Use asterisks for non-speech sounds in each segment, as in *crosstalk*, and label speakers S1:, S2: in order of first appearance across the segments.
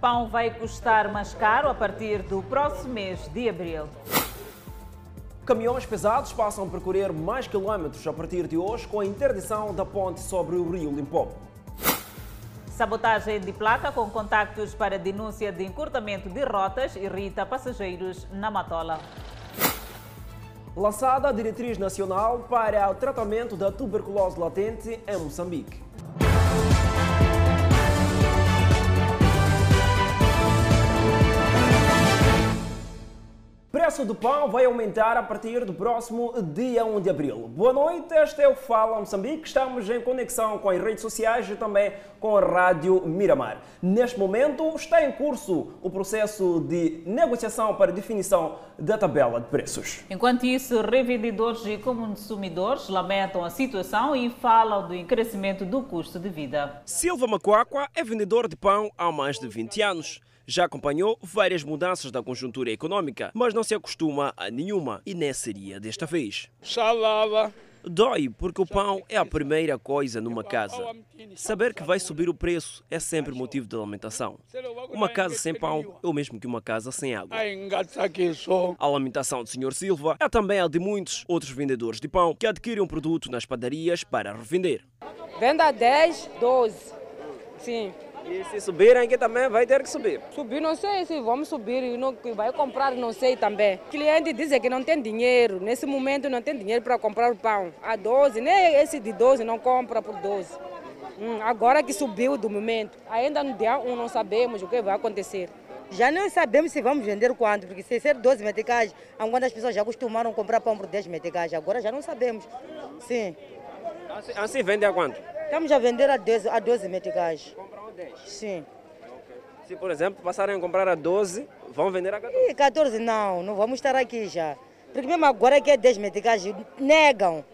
S1: Pão vai custar mais caro a partir do próximo mês de abril.
S2: Caminhões pesados passam a percorrer mais quilómetros a partir de hoje com a interdição da ponte sobre o rio Limpopo.
S1: Sabotagem de placa com contactos para denúncia de encurtamento de rotas irrita passageiros na Matola.
S2: Lançada a diretriz nacional para o tratamento da tuberculose latente em Moçambique. Preço do pão vai aumentar a partir do próximo dia 1 de abril. Boa noite, este é o Fala Moçambique. Estamos em conexão com as redes sociais e também com a Rádio Miramar. Neste momento está em curso o processo de negociação para definição da tabela de preços.
S1: Enquanto isso, revendedores e consumidores lamentam a situação e falam do crescimento do custo de vida.
S2: Silva Macuacua é vendedor de pão há mais de 20 anos. Já acompanhou várias mudanças da conjuntura econômica, mas não se acostuma a nenhuma e nem seria desta vez.
S3: Salada.
S2: Dói porque o pão é a primeira coisa numa casa. Saber que vai subir o preço é sempre motivo de lamentação. Uma casa sem pão é o mesmo que uma casa sem água. A lamentação do Sr. Silva é também a de muitos outros vendedores de pão que adquirem um produto nas padarias para revender.
S4: Venda 10, 12. Sim.
S2: E se subirem aqui também vai ter que subir.
S4: Subir, não sei se vamos subir, não, vai comprar, não sei também. O cliente diz que não tem dinheiro, nesse momento não tem dinheiro para comprar o pão. A 12, nem esse de 12 não compra por 12. Hum, agora que subiu do momento, ainda no dia 1 não sabemos o que vai acontecer.
S5: Já não sabemos se vamos vender quanto, porque se ser 12 meticais, quando as pessoas já acostumaram comprar pão por 10 meticais, agora já não sabemos. Sim.
S2: Assim, assim vende a quanto?
S5: Estamos a vender a 12, a 12 meticais.
S2: 10?
S5: Sim.
S2: Se, por exemplo, passarem a comprar a 12, vão vender a 14?
S5: E 14 não, não vamos estar aqui já. Porque mesmo agora que é 10 meticais, negam.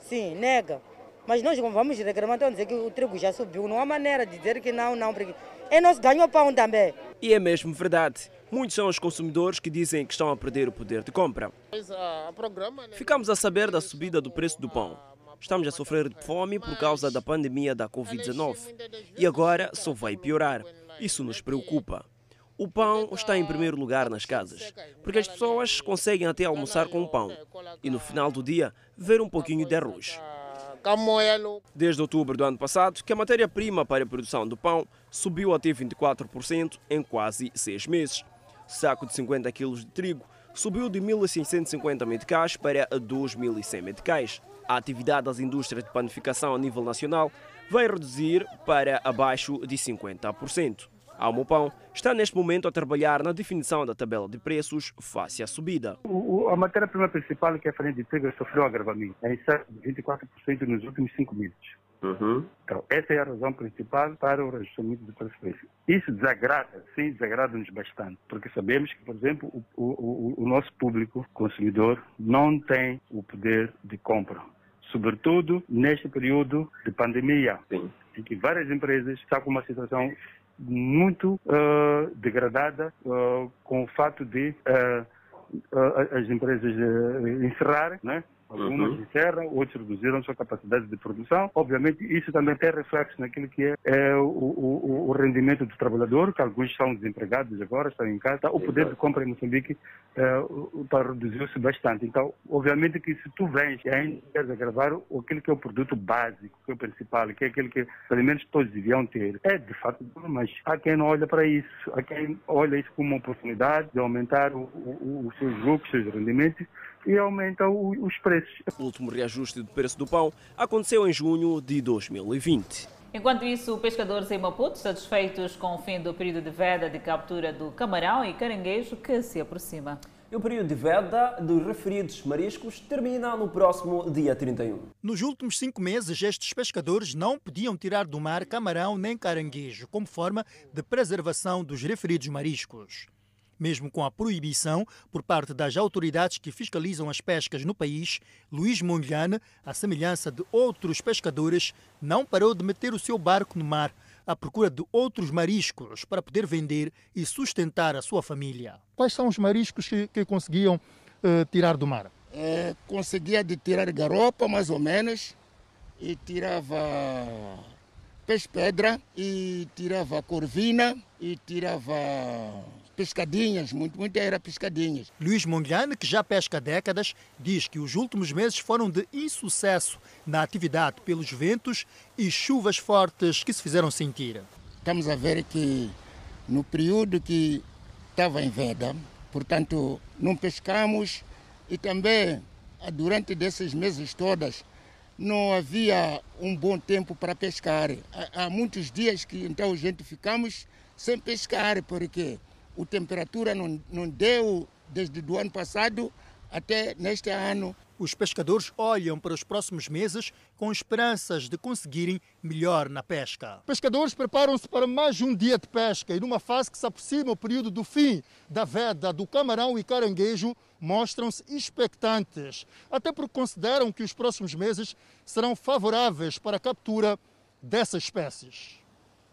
S5: Sim, negam. Mas nós vamos reclamar, então dizer que o trigo já subiu. Não há maneira de dizer que não, não, porque é nosso ganho pão também.
S2: E é mesmo verdade. Muitos são os consumidores que dizem que estão a perder o poder de compra. Ficamos a saber da subida do preço do pão. Estamos a sofrer de fome por causa da pandemia da Covid-19 e agora só vai piorar. Isso nos preocupa. O pão está em primeiro lugar nas casas, porque as pessoas conseguem até almoçar com o pão e no final do dia ver um pouquinho de arroz. Desde outubro do ano passado, que a matéria-prima para a produção do pão subiu até 24% em quase seis meses. Saco de 50 kg de trigo subiu de 1.650 meticais para 2.100 meticais a atividade das indústrias de panificação a nível nacional vai reduzir para abaixo de 50%. A Almopão está neste momento a trabalhar na definição da tabela de preços face à subida.
S6: A matéria-prima principal, que é a farinha de trigo, sofreu agravamento, em cerca de 24% nos últimos cinco meses. Uhum. Então, essa é a razão principal para o reajustamento do preço. Isso desagrada, sim, desagrada-nos bastante, porque sabemos que, por exemplo, o, o, o nosso público consumidor não tem o poder de compra sobretudo neste período de pandemia, Sim. em que várias empresas estão com uma situação muito uh, degradada uh, com o fato de uh, as empresas encerrarem, né? Algumas uhum. encerram, outros reduziram sua capacidade de produção. Obviamente, isso também tem reflexo naquilo que é, é o, o, o, rendimento do trabalhador, que alguns estão desempregados agora, estão em casa. O poder de compra em Moçambique é, reduziu-se bastante. Então, obviamente que se tu vens e ainda queres agravar aquilo que é o produto básico, que é o principal, que é aquele que os alimentos todos deviam ter, é de fato, mas há quem não olha para isso. Há quem olha isso como uma oportunidade de aumentar o, os seus lucros, os seus rendimentos, e aumenta o, os preços.
S2: O último reajuste do preço do pão aconteceu em junho de 2020.
S1: Enquanto isso, pescadores em Maputo satisfeitos com o fim do período de veda de captura do camarão e caranguejo que se aproxima.
S2: E o período de veda dos referidos mariscos termina no próximo dia 31.
S7: Nos últimos cinco meses, estes pescadores não podiam tirar do mar camarão nem caranguejo, como forma de preservação dos referidos mariscos. Mesmo com a proibição por parte das autoridades que fiscalizam as pescas no país, Luís Monlhane, à semelhança de outros pescadores, não parou de meter o seu barco no mar à procura de outros mariscos para poder vender e sustentar a sua família. Quais são os mariscos que, que conseguiam uh, tirar do mar?
S3: É, conseguia de tirar garopa, mais ou menos, e tirava peixe-pedra e tirava corvina e tirava pescadinhas, muito, muito era pescadinhas.
S7: Luís Mongliane, que já pesca há décadas, diz que os últimos meses foram de insucesso na atividade pelos ventos e chuvas fortes que se fizeram sentir.
S3: Estamos a ver que no período que estava em veda, portanto, não pescamos e também durante desses meses todas não havia um bom tempo para pescar. Há, há muitos dias que então a gente ficamos sem pescar, porque a temperatura não, não deu desde o ano passado até neste ano.
S7: Os pescadores olham para os próximos meses com esperanças de conseguirem melhor na pesca. Pescadores preparam-se para mais um dia de pesca e numa fase que se aproxima o período do fim da veda do camarão e caranguejo, mostram-se expectantes, até porque consideram que os próximos meses serão favoráveis para a captura dessas espécies.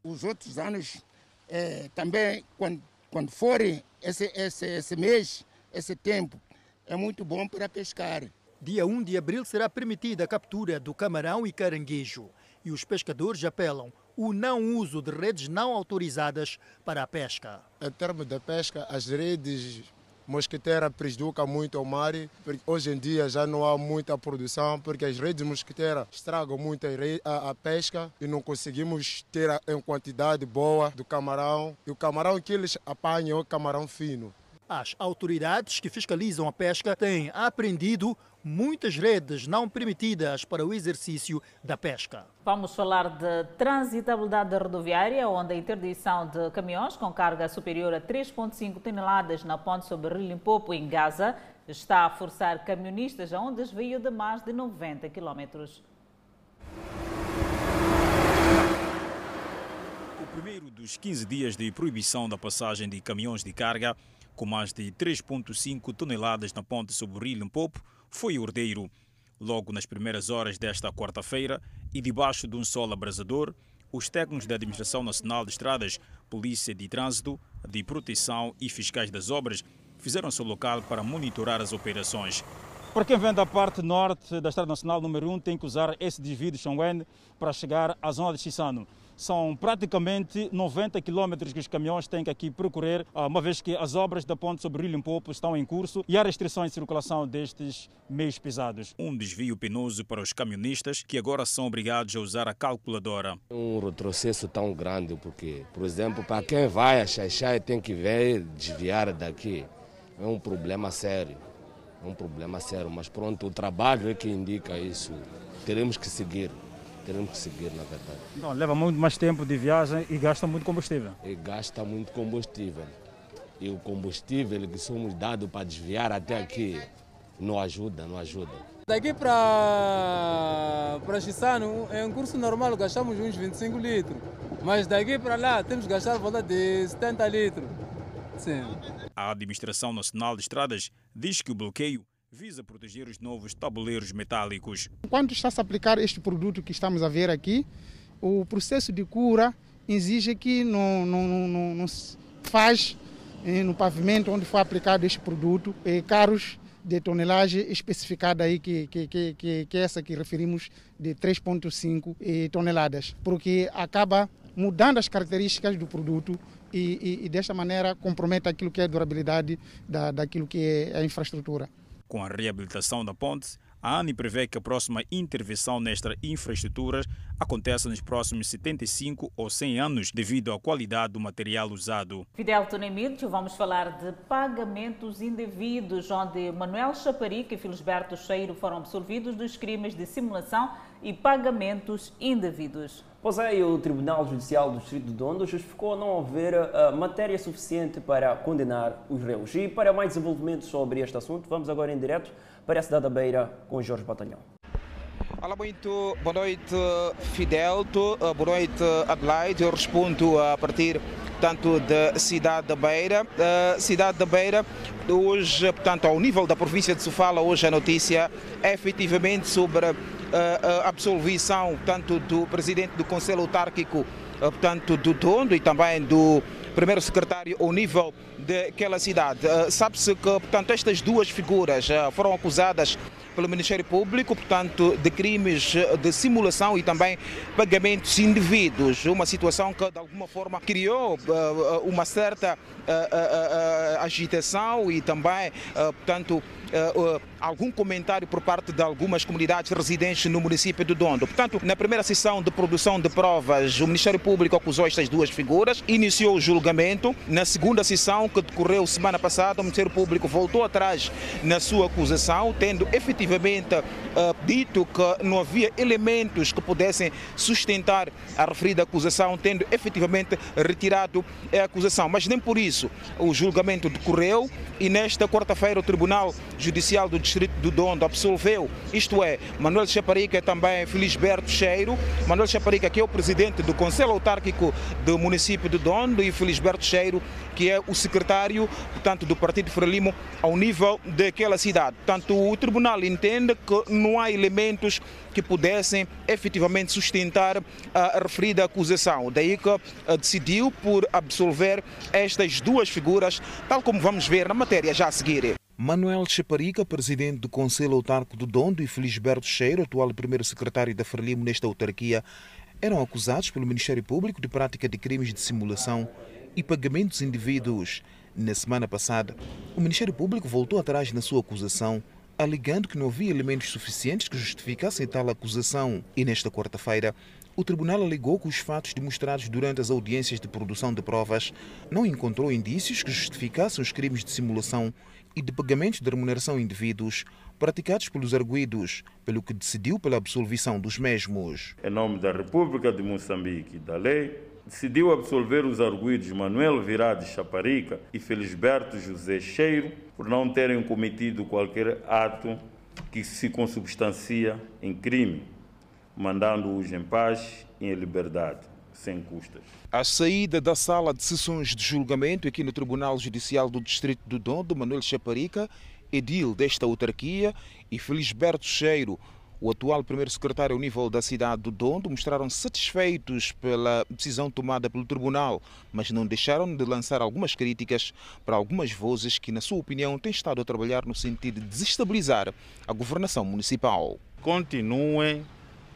S3: Os outros anos é, também, quando, quando forem esse, esse, esse mês, esse tempo, é muito bom para pescar.
S7: Dia 1 de abril será permitida a captura do camarão e caranguejo e os pescadores apelam o não uso de redes não autorizadas para a pesca.
S8: Em termos de pesca, as redes mosquiteira prejudica muito o mar, hoje em dia já não há muita produção, porque as redes mosquiteiras estragam muito a, a pesca e não conseguimos ter em quantidade boa do camarão. E o camarão que eles apanham é o camarão fino.
S7: As autoridades que fiscalizam a pesca têm apreendido muitas redes não permitidas para o exercício da pesca.
S1: Vamos falar de transitabilidade rodoviária, onde a interdição de caminhões com carga superior a 3,5 toneladas na ponte sobre Rio Limpopo, em Gaza, está a forçar camionistas a um desvio de mais de 90 quilómetros.
S9: O primeiro dos 15 dias de proibição da passagem de caminhões de carga com mais de 3,5 toneladas na ponte sobre o Rio Limpopo, foi ordeiro. Logo nas primeiras horas desta quarta-feira e debaixo de um sol abrasador, os técnicos da Administração Nacional de Estradas, Polícia de Trânsito, de Proteção e fiscais das obras fizeram-se ao local para monitorar as operações.
S10: Para quem vem da parte norte da Estrada Nacional número 1, tem que usar esse desvio de Xongwen para chegar à zona de Chissano. São praticamente 90 quilômetros que os caminhões têm que aqui percorrer, ah, uma vez que as obras da ponte sobre o Rio Limpopo estão em curso e há restrições de circulação destes meios pesados.
S9: Um desvio penoso para os caminhonistas que agora são obrigados a usar a calculadora.
S11: Um retrocesso tão grande porque, por exemplo, para quem vai a Xaixai tem que ver desviar daqui. É um problema sério. É um problema sério, mas pronto, o trabalho é que indica isso. Teremos que seguir teremos que seguir, na verdade.
S10: Não, leva muito mais tempo de viagem e gasta muito combustível.
S11: E gasta muito combustível. E o combustível que somos dados para desviar até aqui não ajuda, não ajuda.
S12: Daqui para para Chissano, em um curso normal, gastamos uns 25 litros. Mas daqui para lá, temos que gastar volta de 70 litros. Sim.
S9: A Administração Nacional de Estradas diz que o bloqueio visa proteger os novos tabuleiros metálicos.
S13: Quando está-se a aplicar este produto que estamos a ver aqui, o processo de cura exige que não, não, não, não se faz eh, no pavimento onde foi aplicado este produto eh, carros de tonelagem especificada aí que, que, que, que, que é essa que referimos de 3.5 eh, toneladas, porque acaba mudando as características do produto e, e, e, desta maneira compromete aquilo que é a durabilidade da, daquilo que é a infraestrutura.
S9: Com a reabilitação da ponte, a ANI prevê que a próxima intervenção nestas infraestruturas aconteça nos próximos 75 ou 100 anos, devido à qualidade do material usado.
S1: Fidel Tonemídio, vamos falar de pagamentos indevidos, onde Manuel Chaparica e Filisberto Cheiro foram absolvidos dos crimes de simulação e pagamentos indevidos.
S2: Pois é, o Tribunal Judicial do Distrito de Dondo justificou não haver uh, matéria suficiente para condenar os réus. E para mais desenvolvimento sobre este assunto, vamos agora em direto para a cidade da Beira com Jorge Batalhão.
S14: Olá, muito boa noite, Fidelto. Uh, boa noite, Adelaide. Eu respondo a partir tanto da cidade da Beira. Uh, cidade da Beira, hoje, portanto, ao nível da província de Sofala, hoje a notícia é efetivamente sobre a absolvição tanto do presidente do Conselho Autárquico, portanto, do Tondo e também do primeiro secretário ao nível daquela cidade. Sabe-se que, portanto, estas duas figuras foram acusadas pelo Ministério Público, portanto, de crimes de simulação e também pagamentos indevidos. Uma situação que, de alguma forma, criou uh, uma certa uh, agitação e também, portanto, algum comentário por parte de algumas comunidades residentes no município de Dondo. Portanto, na primeira sessão de produção de provas, o Ministério Público acusou estas duas figuras, iniciou o julgamento. Na segunda sessão, que decorreu semana passada, o Ministério Público voltou atrás na sua acusação, tendo efetivamente uh, dito que não havia elementos que pudessem sustentar a referida acusação, tendo efetivamente retirado a acusação. Mas nem por isso o julgamento decorreu e nesta quarta-feira o Tribunal Judicial do Distrito do Dondo absolveu, isto é, Manuel Chaparica também Felisberto Cheiro. Manuel Chaparica, que é o presidente do Conselho Autárquico do município de Dondo, e Felisberto Cheiro, que é o secretário, portanto, do Partido Frelimo ao nível daquela cidade. Portanto, o tribunal entende que não há elementos que pudessem efetivamente sustentar a referida acusação. Daí que eh, decidiu por absolver estas duas figuras, tal como vamos ver na matéria já a seguir.
S15: Manuel Chaparica, presidente do Conselho Autarco do Dondo, e Felisberto Cheiro, atual primeiro secretário da Frelimo nesta autarquia, eram acusados pelo Ministério Público de prática de crimes de simulação e pagamentos indivíduos. Na semana passada, o Ministério Público voltou atrás na sua acusação, alegando que não havia elementos suficientes que justificassem tal acusação. E nesta quarta-feira, o tribunal alegou que os fatos demonstrados durante as audiências de produção de provas não encontrou indícios que justificassem os crimes de simulação e de pagamentos de remuneração a indivíduos praticados pelos arguídos, pelo que decidiu pela absolvição dos mesmos.
S16: Em nome da República de Moçambique e da lei, decidiu absolver os arguídos Manuel Virade Chaparica e Felisberto José Cheiro por não terem cometido qualquer ato que se consubstancia em crime, mandando-os em paz e em liberdade sem custas.
S15: A saída da sala de sessões de julgamento aqui no Tribunal Judicial do Distrito do Dondo, Manuel Chaparica, edil desta autarquia, e Felisberto Cheiro, o atual primeiro secretário ao nível da cidade do Dondo, mostraram satisfeitos pela decisão tomada pelo tribunal, mas não deixaram de lançar algumas críticas para algumas vozes que, na sua opinião, têm estado a trabalhar no sentido de desestabilizar a governação municipal.
S16: Continuem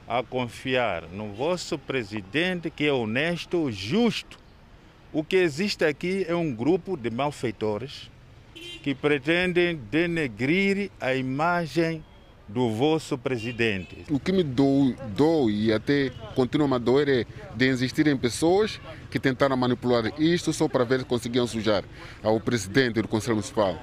S16: a confiar no vosso presidente que é honesto, justo. O que existe aqui é um grupo de malfeitores que pretendem denegrir a imagem do vosso presidente.
S17: O que me dou, dou e até continua a doer é de existirem pessoas que tentaram manipular isto só para ver se conseguiam sujar ao presidente do Conselho Municipal.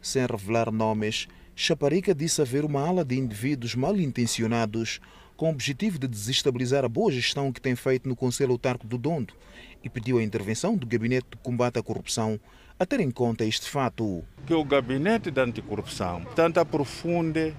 S15: Sem revelar nomes, Chaparica disse haver uma ala de indivíduos mal intencionados com o objetivo de desestabilizar a boa gestão que tem feito no Conselho Autarco do Dondo e pediu a intervenção do Gabinete de Combate à Corrupção a ter em conta este fato.
S16: Que o Gabinete de Anticorrupção tanto aprofunde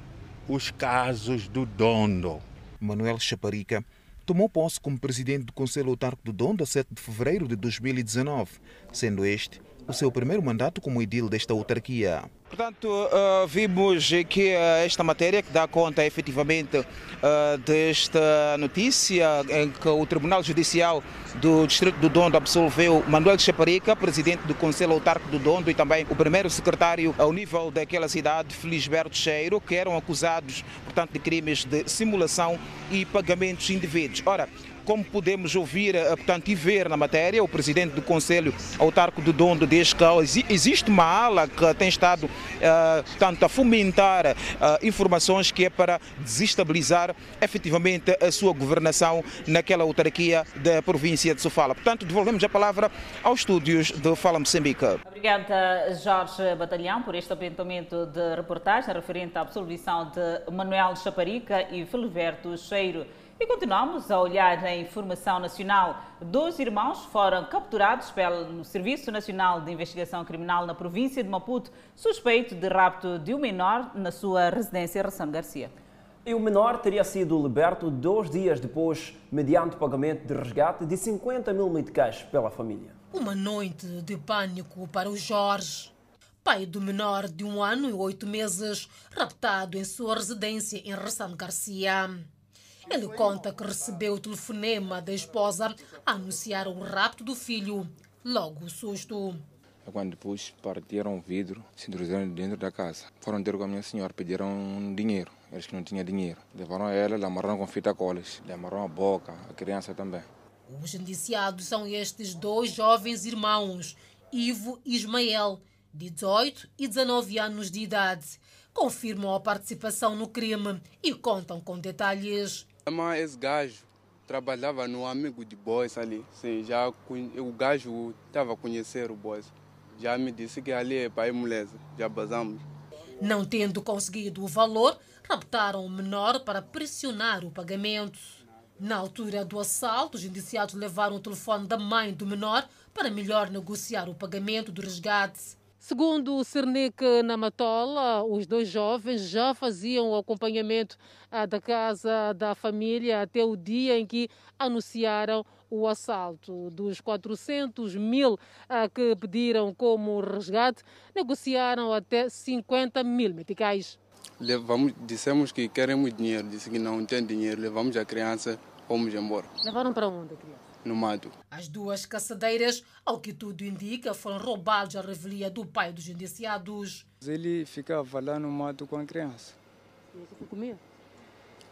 S16: os casos do Dondo.
S15: Manuel Chaparica tomou posse como presidente do Conselho Autarco do Dondo a 7 de fevereiro de 2019, sendo este o seu primeiro mandato como edil desta autarquia.
S14: Portanto, uh, vimos que uh, esta matéria que dá conta efetivamente uh, desta notícia em que o Tribunal Judicial do Distrito do Dondo absolveu Manuel Chaparica, presidente do Conselho Autárquico do Dondo e também o primeiro secretário ao nível daquela cidade, Felisberto Cheiro, que eram acusados, portanto, de crimes de simulação e pagamentos indevidos. Ora, como podemos ouvir eh, portanto, e ver na matéria, o presidente do Conselho Autarco do Dondo diz que existe uma ala que tem estado uh, portanto, a fomentar uh, informações que é para desestabilizar efetivamente a sua governação naquela autarquia da província de Sofala. Portanto, devolvemos a palavra aos estúdios do Fala Moçambique.
S1: Obrigada, Jorge Batalhão, por este apontamento de reportagem referente à absolvição de Manuel Chaparica e Filiberto Cheiro. E continuamos a olhar na informação nacional. Dois irmãos foram capturados pelo Serviço Nacional de Investigação Criminal na província de Maputo, suspeito de rapto de um menor na sua residência Ração Garcia.
S2: E o menor teria sido liberto dois dias depois, mediante pagamento de resgate de 50 mil meticais pela família.
S18: Uma noite de pânico para o Jorge, pai do menor de um ano e oito meses, raptado em sua residência em Ração Garcia. Ele conta que recebeu o telefonema da esposa a anunciar o rapto do filho. Logo o susto.
S19: Quando depois partiram o vidro, se introduziram dentro da casa. Foram ter com a minha senhora, pediram dinheiro. eles que não tinham dinheiro. Levaram ela, lhe amarraram com fita colas, lhe amarraram a boca, a criança também.
S18: Os indiciados são estes dois jovens irmãos, Ivo e Ismael, de 18 e 19 anos de idade. Confirmam a participação no crime e contam com detalhes.
S20: Mas esse gajo trabalhava no amigo de Boys ali. Sim, já o gajo estava a conhecer o Boys. Já me disse que ali é para a mulher. Já basamos.
S18: Não tendo conseguido o valor, raptaram o menor para pressionar o pagamento. Na altura do assalto, os indiciados levaram o telefone da mãe do menor para melhor negociar o pagamento do resgate. Segundo o Cernic Namatola, os dois jovens já faziam o acompanhamento ah, da casa da família até o dia em que anunciaram o assalto. Dos 400 mil ah, que pediram como resgate, negociaram até 50 mil meticais.
S20: Levamos, dissemos que queremos dinheiro, disse que não tem dinheiro, levamos a criança, fomos embora.
S18: Levaram para onde a criança?
S20: No mato.
S18: As duas caçadeiras, ao que tudo indica, foram roubadas à revelia do pai dos indiciados.
S20: Ele ficava lá no mato com a criança.
S18: E comia?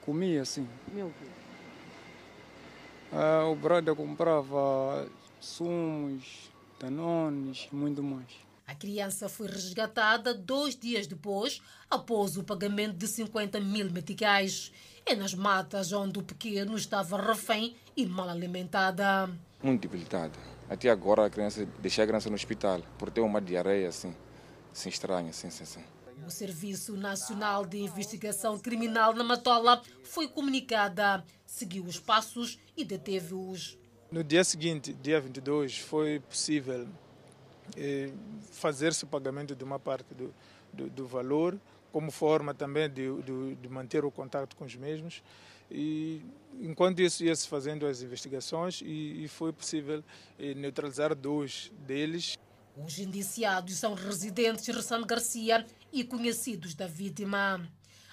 S20: Comia, sim.
S18: Comia o quê?
S20: Ah, o brother comprava sumos, danones, muito mais.
S18: A criança foi resgatada dois dias depois, após o pagamento de 50 mil meticais. É nas matas onde o pequeno estava refém e mal alimentada.
S19: Muito debilitada. Até agora a criança, deixei a criança no hospital por ter uma diarreia assim, assim estranha, assim, assim, assim.
S18: O Serviço Nacional de Investigação Criminal na Matola foi comunicada, seguiu os passos e deteve-os.
S21: No dia seguinte, dia 22, foi possível eh, fazer-se o pagamento de uma parte do, do, do valor, como forma também de, de, de manter o contato com os mesmos. E enquanto isso ia se fazendo as investigações e, e foi possível eh, neutralizar dois deles.
S18: Os indiciados são residentes de Ressano Garcia e conhecidos da vítima.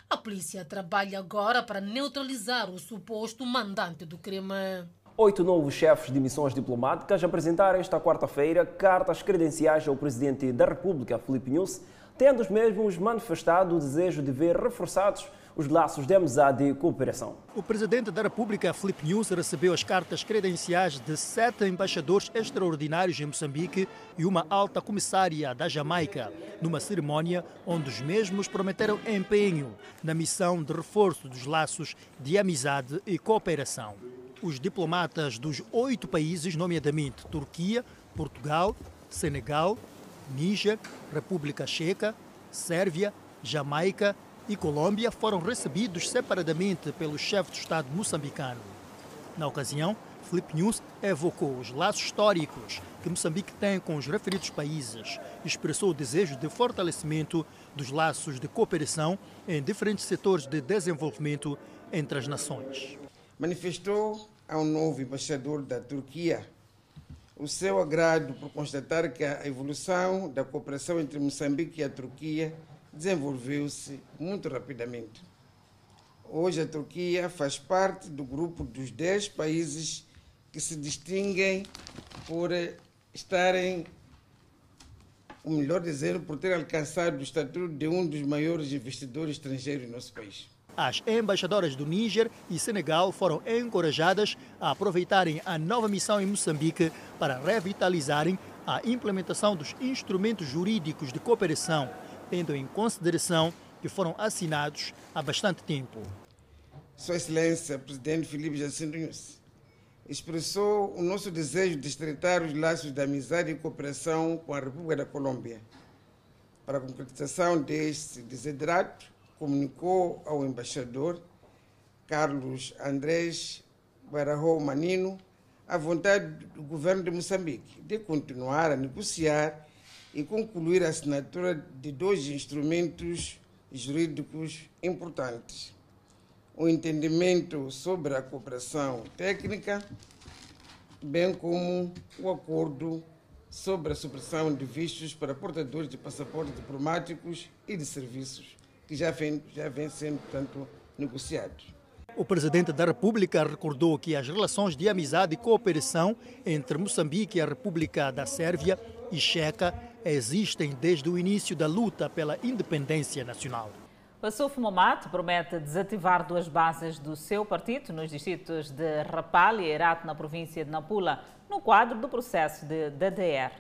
S18: A polícia trabalha agora para neutralizar o suposto mandante do crime.
S2: Oito novos chefes de missões diplomáticas apresentaram esta quarta-feira cartas credenciais ao presidente da República, Filipe Nunes, tendo os mesmos manifestado o desejo de ver reforçados os laços de amizade e cooperação.
S7: O presidente da República, Filipe Nunes, recebeu as cartas credenciais de sete embaixadores extraordinários em Moçambique e uma alta comissária da Jamaica, numa cerimônia onde os mesmos prometeram empenho na missão de reforço dos laços de amizade e cooperação. Os diplomatas dos oito países, nomeadamente Turquia, Portugal, Senegal, Níger, República Checa, Sérvia, Jamaica e Colômbia foram recebidos separadamente pelo chefe de Estado moçambicano. Na ocasião, Filipe News evocou os laços históricos que Moçambique tem com os referidos países e expressou o desejo de fortalecimento dos laços de cooperação em diferentes setores de desenvolvimento entre as nações.
S22: Manifestou ao novo embaixador da Turquia o seu agrado por constatar que a evolução da cooperação entre Moçambique e a Turquia desenvolveu-se muito rapidamente. Hoje a Turquia faz parte do grupo dos 10 países que se distinguem por estarem, o melhor dizendo, por ter alcançado o estatuto de um dos maiores investidores estrangeiros no nosso país.
S7: As embaixadoras do Níger e Senegal foram encorajadas a aproveitarem a nova missão em Moçambique para revitalizarem a implementação dos instrumentos jurídicos de cooperação tendo em consideração que foram assinados há bastante tempo.
S22: Sua Excelência, Presidente Felipe Jacinto Nunes, expressou o nosso desejo de estreitar os laços de amizade e cooperação com a República da Colômbia. Para a concretização deste desiderato, comunicou ao embaixador Carlos Andrés Barajó Manino a vontade do governo de Moçambique de continuar a negociar e concluir a assinatura de dois instrumentos jurídicos importantes: o entendimento sobre a cooperação técnica, bem como o acordo sobre a supressão de vistos para portadores de passaportes diplomáticos e de serviços, que já vem, já vem sendo, portanto, negociados.
S7: O presidente da República recordou que as relações de amizade e cooperação entre Moçambique e a República da Sérvia e Checa existem desde o início da luta pela independência nacional.
S1: O Suf Momat promete desativar duas bases do seu partido nos distritos de Rapal e Herat, na província de Nampula, no quadro do processo de DDR.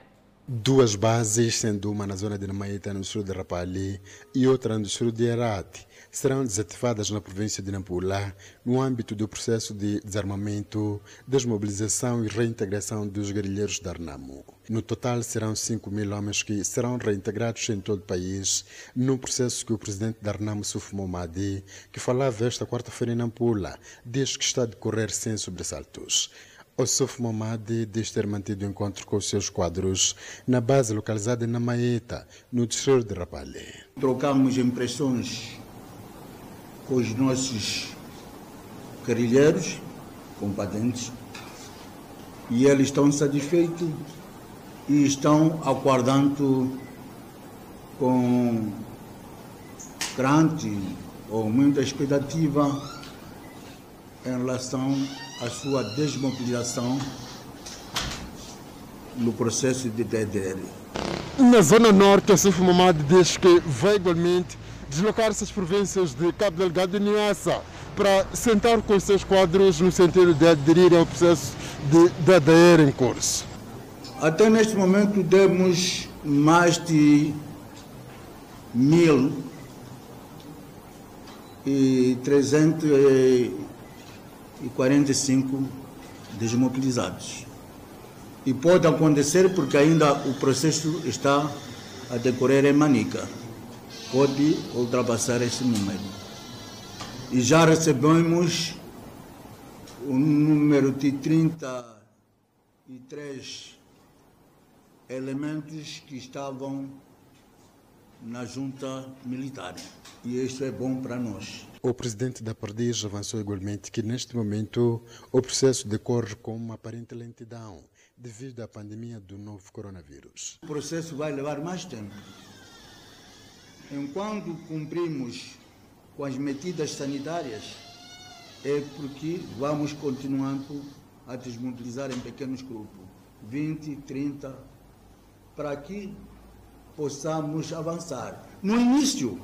S23: Duas bases, sendo uma na zona de Namaita, no sul de Rapali, e outra no sul de Herat, serão desativadas na província de Nampula no âmbito do processo de desarmamento, desmobilização e reintegração dos guerrilheiros da Arnamo. No total, serão 5 mil homens que serão reintegrados em todo o país, num processo que o presidente da Arnamo, Suf Momadi, que falava esta quarta-feira em Nampula, diz que está a decorrer sem sobressaltos. Osuf Momadi diz ter mantido encontro com os seus quadros na base localizada na Maeta, no distrito de Rapalé.
S24: Trocamos impressões com os nossos guerrilheiros, combatentes, e eles estão satisfeitos e estão aguardando com grande ou muita expectativa em relação à sua desmobilização no processo de DDR.
S23: Na Zona Norte, a Suf Mamad diz que vai igualmente deslocar-se às províncias de Cabo Delgado e Niassa para sentar com os seus quadros no sentido de aderir ao processo de DDR em curso.
S24: Até neste momento temos mais de mil e trezentos e 45 desmobilizados. E pode acontecer porque ainda o processo está a decorrer em Manica. Pode ultrapassar esse número. E já recebemos o número de 33 elementos que estavam na junta militar. E isso é bom para nós.
S23: O presidente da Perdiz avançou igualmente que neste momento o processo decorre com uma aparente lentidão devido à pandemia do novo coronavírus.
S24: O processo vai levar mais tempo. Enquanto cumprimos com as medidas sanitárias, é porque vamos continuando a desmobilizar em pequenos grupos, 20, 30, para que possamos avançar. No início,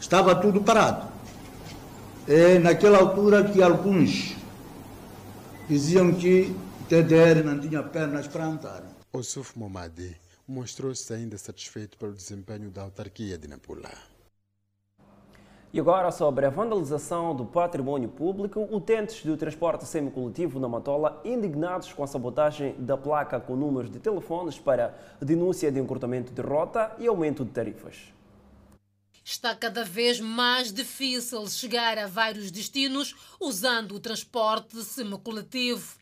S24: estava tudo parado. É naquela altura que alguns diziam que TDR não tinha pernas para andar.
S23: Osuf Momadi mostrou-se ainda satisfeito pelo desempenho da autarquia de Nampula.
S2: E agora sobre a vandalização do património público, utentes do transporte semicoletivo na Matola indignados com a sabotagem da placa com números de telefones para denúncia de encurtamento de rota e aumento de tarifas.
S18: Está cada vez mais difícil chegar a vários destinos usando o transporte semicoletivo.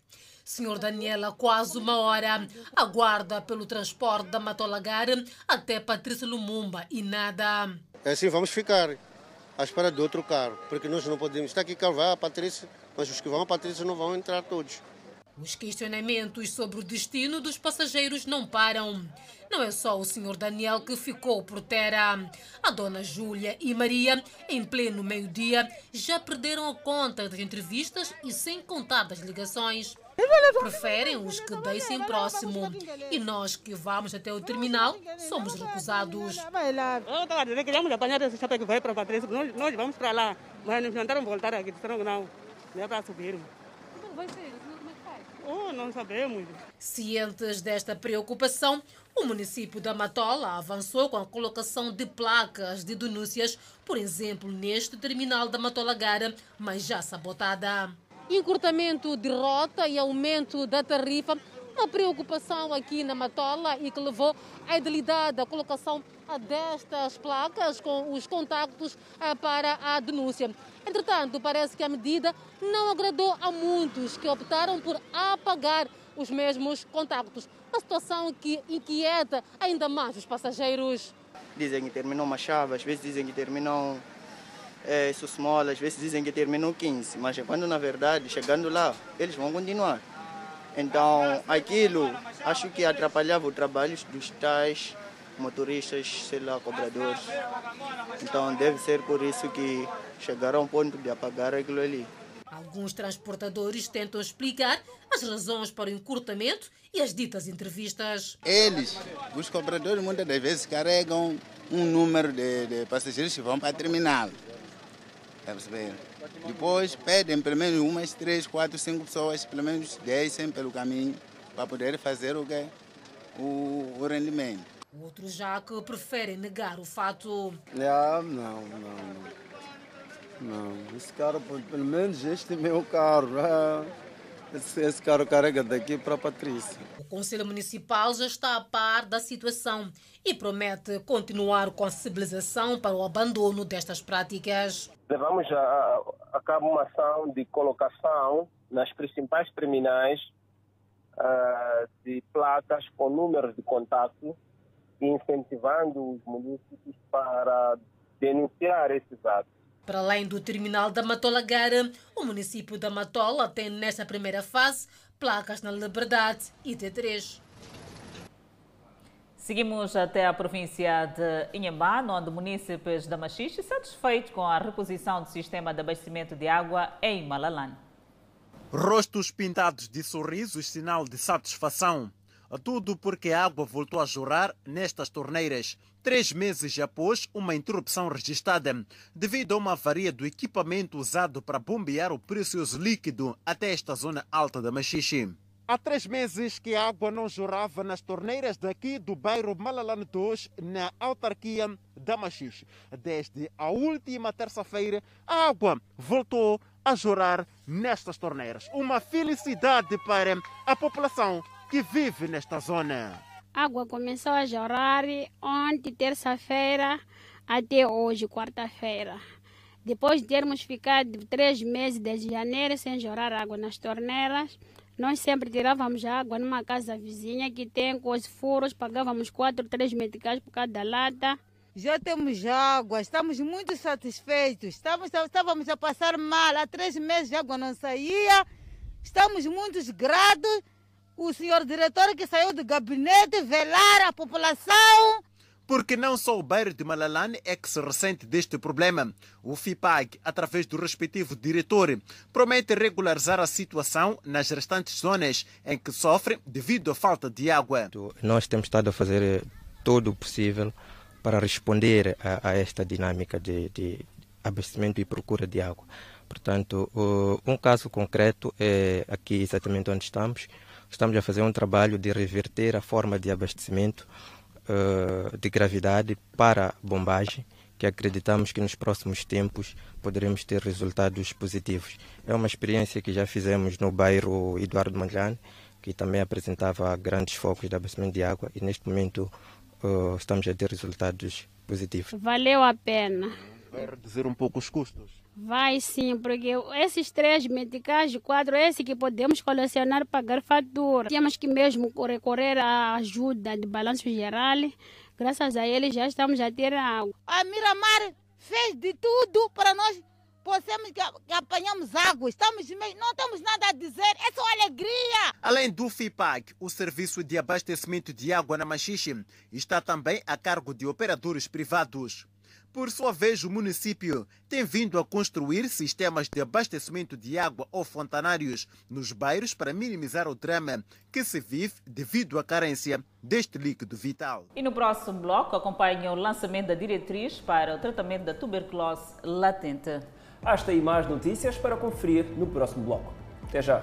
S18: Senhor Daniel, há quase uma hora aguarda pelo transporte da Matolagar até Patrícia Lumumba e nada.
S25: É assim, vamos ficar à espera de outro carro, porque nós não podemos. Está aqui carro vai a Patrícia, mas os que vão a Patrícia não vão entrar todos.
S18: Os questionamentos sobre o destino dos passageiros não param. Não é só o senhor Daniel que ficou por terra. A dona Júlia e Maria, em pleno meio-dia, já perderam a conta das entrevistas e sem contar das ligações. Preferem os que deixem próximo. E nós que vamos até o terminal somos recusados.
S26: Eu estava a dizer que vamos apanhar esse chapéu que vai para Patrícia. Nós, nós vamos para lá. Mas nos mandaram voltar aqui. Disseram que não. Não é para subir.
S18: Então vai ser.
S26: Oh, não sabemos.
S18: Cientes desta preocupação, o município da Matola avançou com a colocação de placas de denúncias, por exemplo, neste terminal da Matola Gara, mas já sabotada. Encurtamento de rota e aumento da tarifa, uma preocupação aqui na Matola e que levou à idealidade da colocação destas placas com os contactos para a denúncia. Entretanto, parece que a medida não agradou a muitos que optaram por apagar os mesmos contactos. Uma situação que inquieta ainda mais os passageiros.
S27: Dizem que terminou uma chave, às vezes dizem que terminou é, Susmola, às vezes dizem que terminou 15, mas quando na verdade, chegando lá, eles vão continuar. Então, aquilo acho que atrapalhava o trabalho dos tais motoristas, sei lá, cobradores. Então, deve ser por isso que chegaram a um ponto de apagar aquilo ali.
S18: Alguns transportadores tentam explicar as razões para o encurtamento e as ditas entrevistas.
S25: Eles, os cobradores, muitas das vezes carregam
S27: um número de, de passageiros que vão para a terminal. Está a perceber? Depois pedem pelo menos umas três, quatro, cinco pessoas, pelo menos descem pelo caminho para poder fazer o quê? O, o rendimento.
S18: Outros já que preferem negar o fato.
S25: Ah, não, não. Não, esse carro, pelo menos este meu carro. Ah, esse, carro carrega daqui para Patrícia.
S18: O Conselho Municipal já está a par da situação e promete continuar com a sensibilização para o abandono destas práticas.
S28: Levamos a, a cabo uma ação de colocação nas principais terminais uh, de placas com números de contato incentivando os municípios para denunciar esses atos.
S18: Para além do terminal da Matolagara, o município da Matola tem nesta primeira fase placas na Liberdade e T3.
S1: Seguimos até a província de Inhambá, onde munícipes da Machixe satisfeitos com a reposição do sistema de abastecimento de água em Malalane.
S29: Rostos pintados de sorrisos, sinal de satisfação. Tudo porque a água voltou a jorrar nestas torneiras, três meses após uma interrupção registrada devido a uma avaria do equipamento usado para bombear o precioso líquido até esta zona alta da Machixe. Há três meses que a água não jorrava nas torneiras daqui do bairro Malalane 2, na autarquia da Machixe. Desde a última terça-feira, a água voltou a jorrar nestas torneiras. Uma felicidade para a população que vive nesta zona.
S30: Água começou a jorrar ontem, terça-feira, até hoje, quarta-feira. Depois de termos ficado três meses desde janeiro sem jorrar água nas torneiras, nós sempre tirávamos água numa casa vizinha que tem com os furos, pagávamos quatro, três meticais por cada lata.
S31: Já temos água, estamos muito satisfeitos. Estamos, estávamos a passar mal, há três meses a água não saía. Estamos muito gratos o senhor diretor que saiu do gabinete velar a população.
S29: Porque não só o bairro de Malalane é que se ressente deste problema. O FIPAG, através do respectivo diretor, promete regularizar a situação nas restantes zonas em que sofrem devido à falta de água.
S32: Nós temos estado a fazer eh, todo o possível para responder a, a esta dinâmica de, de abastecimento e procura de água. Portanto, um caso concreto é aqui exatamente onde estamos estamos a fazer um trabalho de reverter a forma de abastecimento uh, de gravidade para bombagem, que acreditamos que nos próximos tempos poderemos ter resultados positivos. É uma experiência que já fizemos no bairro Eduardo Mondlane, que também apresentava grandes focos de abastecimento de água e neste momento uh, estamos a ter resultados positivos.
S30: Valeu a pena.
S29: Vai reduzir um pouco os custos.
S30: Vai sim, porque esses três medicais, quatro, esse que podemos colecionar pagar fatura. Temos que mesmo recorrer à ajuda de balanço geral. Graças a ele já estamos a ter água.
S31: A Miramar fez de tudo para nós possamos que, que apanhamos água. Estamos não temos nada a dizer, é só alegria.
S29: Além do FIPAC, o serviço de abastecimento de água na Machixe está também a cargo de operadores privados. Por sua vez, o município tem vindo a construir sistemas de abastecimento de água ou fontanários nos bairros para minimizar o drama que se vive devido à carência deste líquido vital.
S1: E no próximo bloco acompanha o lançamento da diretriz para o tratamento da tuberculose latente.
S2: Hasta aí mais notícias para conferir no próximo bloco. Até já!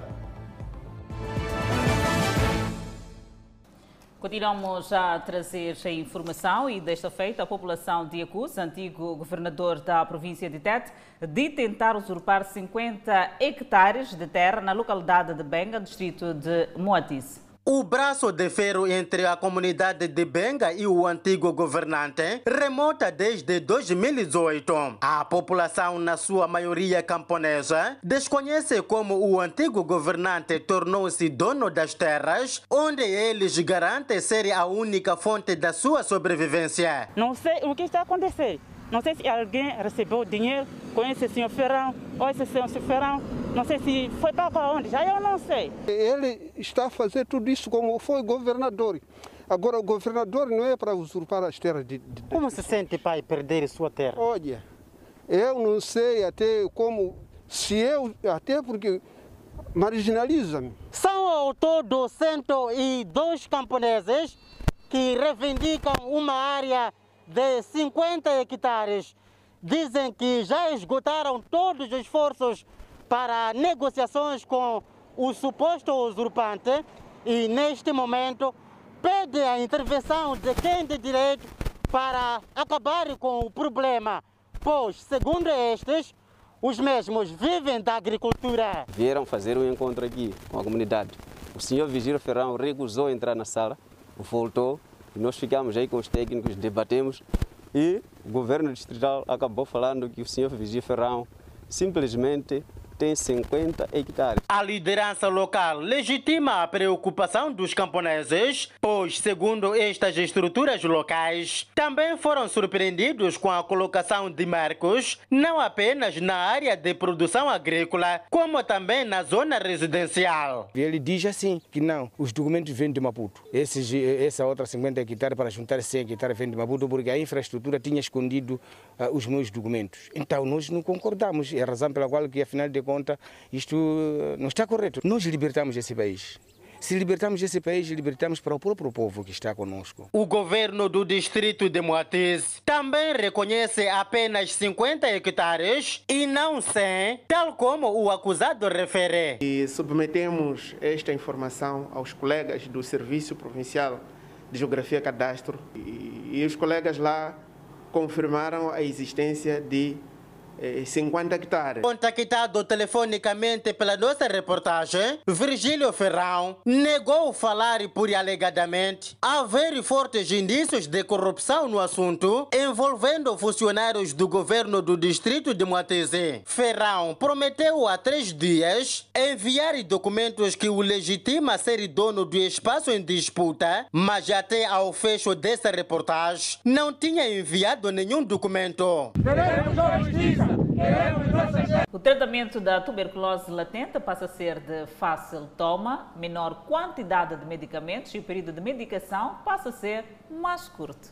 S1: Continuamos a trazer a informação e desta feita a população de Acus, antigo governador da província de Tete, de tentar usurpar 50 hectares de terra na localidade de Benga, distrito de Moatize.
S33: O braço de ferro entre a comunidade de Benga e o antigo governante remonta desde 2018. A população, na sua maioria camponesa, desconhece como o antigo governante tornou-se dono das terras, onde eles garantem ser a única fonte da sua sobrevivência.
S26: Não sei o que está acontecendo. Não sei se alguém recebeu dinheiro com esse senhor Ferrão ou esse senhor Ferrão. Não sei se foi para onde, já eu não sei.
S34: Ele está a fazer tudo isso como foi governador. Agora, o governador não é para usurpar as terras de, de...
S33: Como se sente, pai, perder sua terra?
S34: Olha, eu não sei até como... Se eu... Até porque marginaliza-me.
S33: São ao todo 102 camponeses que reivindicam uma área de 50 hectares. Dizem que já esgotaram todos os esforços para negociações com o suposto usurpante e, neste momento, pede a intervenção de quem de direito para acabar com o problema, pois, segundo estes, os mesmos vivem da agricultura.
S35: Vieram fazer um encontro aqui com a comunidade. O senhor Vigílio Ferrão recusou entrar na sala, voltou, nós ficamos aí com os técnicos, debatemos, e o governo distrital acabou falando que o senhor Vigílio Ferrão simplesmente tem 50 hectares.
S33: A liderança local legitima a preocupação dos camponeses, pois, segundo estas estruturas locais, também foram surpreendidos com a colocação de marcos, não apenas na área de produção agrícola, como também na zona residencial.
S25: Ele diz assim que não, os documentos vêm de Maputo. Esses, essa outra 50 hectares para juntar 100 hectares vem de Maputo, porque a infraestrutura tinha escondido uh, os meus documentos. Então nós não concordamos, é a razão pela qual que afinal de conta, isto não está correto. Nós libertamos esse país. Se libertarmos esse país, libertamos para o próprio povo que está conosco.
S33: O governo do distrito de Moatiz também reconhece apenas 50 hectares e não 100, tal como o acusado refere.
S36: E submetemos esta informação aos colegas do Serviço Provincial de Geografia e Cadastro e, e os colegas lá confirmaram a existência de 50 hectares.
S33: Contactado telefonicamente pela nossa reportagem, Virgílio Ferrão negou falar por alegadamente haver fortes indícios de corrupção no assunto envolvendo funcionários do governo do distrito de Moatese. Ferrão prometeu há três dias enviar documentos que o legitima a ser dono do espaço em disputa, mas até ao fecho dessa reportagem não tinha enviado nenhum documento.
S1: Queremos justiça! O tratamento da tuberculose latente passa a ser de fácil toma, menor quantidade de medicamentos e o período de medicação passa a ser mais curto.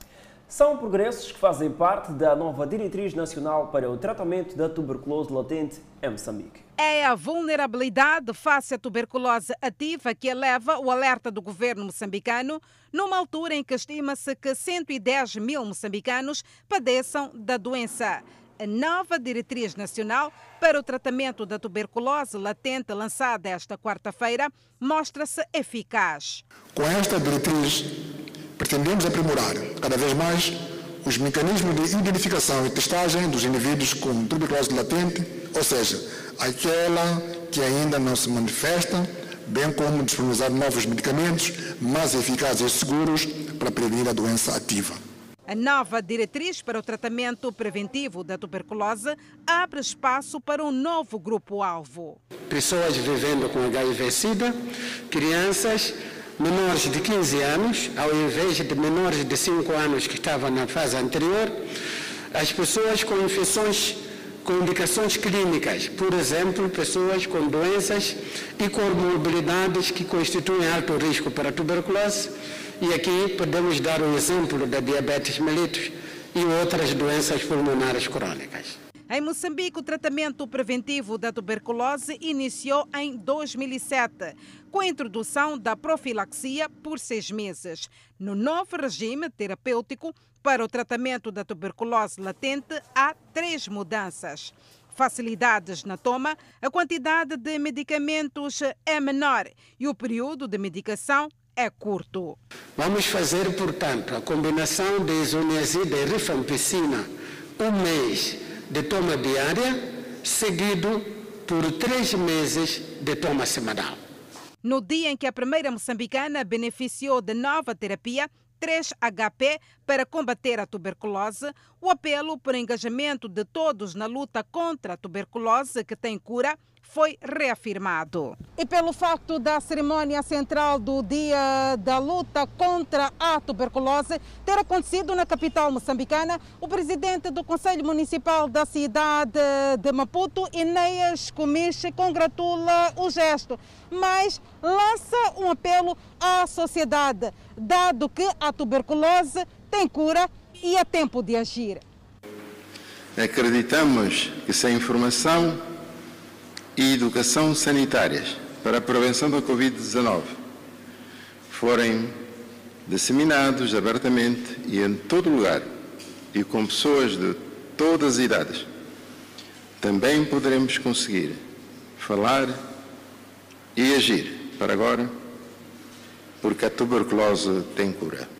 S2: São progressos que fazem parte da nova Diretriz Nacional para o Tratamento da Tuberculose Latente em Moçambique.
S37: É a vulnerabilidade face à tuberculose ativa que eleva o alerta do governo moçambicano, numa altura em que estima-se que 110 mil moçambicanos padeçam da doença a nova Diretriz Nacional para o Tratamento da Tuberculose Latente, lançada esta quarta-feira, mostra-se eficaz.
S38: Com esta diretriz, pretendemos aprimorar cada vez mais os mecanismos de identificação e testagem dos indivíduos com tuberculose latente, ou seja, aquela que ainda não se manifesta, bem como disponibilizar novos medicamentos mais eficazes e seguros para prevenir a doença ativa.
S37: A nova diretriz para o tratamento preventivo da tuberculose abre espaço para um novo grupo-alvo.
S39: Pessoas vivendo com HIV-Sida, crianças menores de 15 anos, ao invés de menores de 5 anos que estavam na fase anterior, as pessoas com infecções com indicações clínicas, por exemplo, pessoas com doenças e comorbilidades que constituem alto risco para tuberculose, e aqui podemos dar o exemplo da diabetes mellitus e outras doenças pulmonares crônicas.
S37: Em Moçambique, o tratamento preventivo da tuberculose iniciou em 2007, com a introdução da profilaxia por seis meses. No novo regime terapêutico para o tratamento da tuberculose latente, há três mudanças facilidades na toma, a quantidade de medicamentos é menor e o período de medicação é curto.
S39: Vamos fazer, portanto, a combinação de isoniazida e rifampicina, um mês de toma diária, seguido por três meses de toma semanal.
S37: No dia em que a primeira moçambicana beneficiou de nova terapia, 3HP para combater a tuberculose, o apelo por engajamento de todos na luta contra a tuberculose que tem cura foi reafirmado. E pelo facto da cerimônia central do Dia da Luta contra a Tuberculose ter acontecido na capital moçambicana, o presidente do Conselho Municipal da cidade de Maputo, Inês Comiche, congratula o gesto, mas lança um apelo à sociedade, dado que a tuberculose tem cura e é tempo de agir.
S40: Acreditamos que sem informação e educação sanitárias para a prevenção da Covid-19. Forem disseminados abertamente e em todo lugar e com pessoas de todas as idades, também poderemos conseguir falar e agir. Para agora, porque a tuberculose tem cura.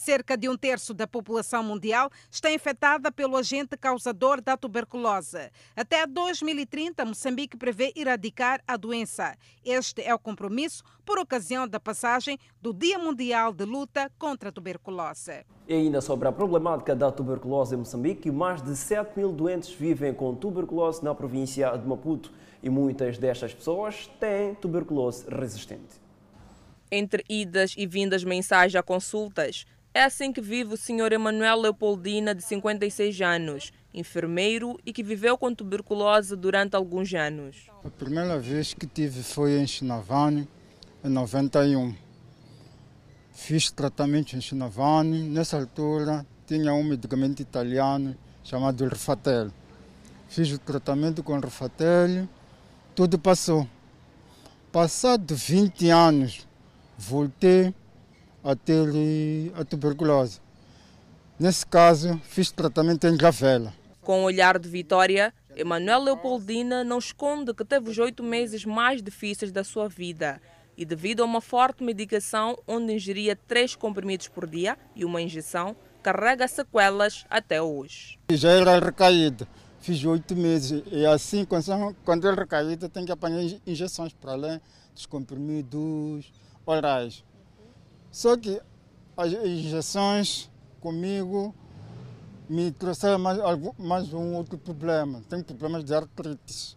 S37: Cerca de um terço da população mundial está infectada pelo agente causador da tuberculose. Até 2030, Moçambique prevê erradicar a doença. Este é o compromisso por ocasião da passagem do Dia Mundial de Luta contra a Tuberculose.
S2: E ainda sobre a problemática da tuberculose em Moçambique, mais de 7 mil doentes vivem com tuberculose na província de Maputo e muitas destas pessoas têm tuberculose resistente.
S41: Entre idas e vindas mensais a consultas, é assim que vive o Sr. Emanuel Leopoldina, de 56 anos, enfermeiro e que viveu com tuberculose durante alguns anos.
S42: A primeira vez que tive foi em Chinavani, em 91. Fiz tratamento em Chinavani. Nessa altura tinha um medicamento italiano chamado Rifatel. Fiz o tratamento com Rifatel, tudo passou. Passado 20 anos, voltei a ter a tuberculose. Nesse caso, fiz tratamento em Gravela.
S41: Com o olhar de vitória, Emanuel Leopoldina não esconde que teve os oito meses mais difíceis da sua vida e devido a uma forte medicação onde ingeria três comprimidos por dia e uma injeção, carrega sequelas até hoje.
S42: Já era recaído, fiz oito meses e assim, quando é recaído, tem que apanhar injeções para além dos comprimidos orais. Só que as injeções comigo me trouxeram mais, mais um outro problema. Tenho problemas de artrite.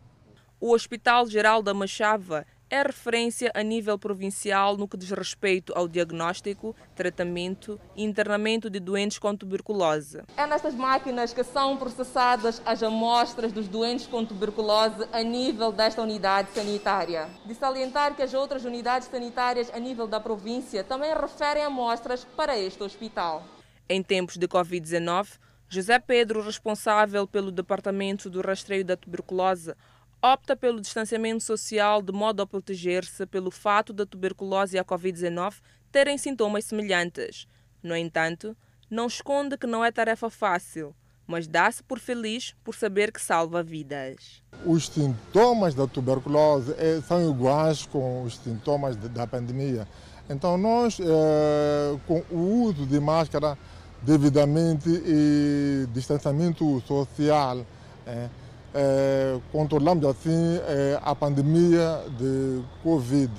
S41: O Hospital Geral da Machava é referência a nível provincial no que diz respeito ao diagnóstico, tratamento e internamento de doentes com tuberculose. É nestas máquinas que são processadas as amostras dos doentes com tuberculose a nível desta unidade sanitária. De salientar que as outras unidades sanitárias a nível da província também referem amostras para este hospital. Em tempos de Covid-19, José Pedro, responsável pelo Departamento do Rastreio da Tuberculose, opta pelo distanciamento social de modo a proteger-se pelo fato da tuberculose e a Covid-19 terem sintomas semelhantes. No entanto, não esconde que não é tarefa fácil, mas dá-se por feliz por saber que salva vidas.
S43: Os sintomas da tuberculose eh, são iguais com os sintomas da pandemia. Então, nós, eh, com o uso de máscara devidamente e distanciamento social, eh, controlamos assim é, a pandemia de Covid.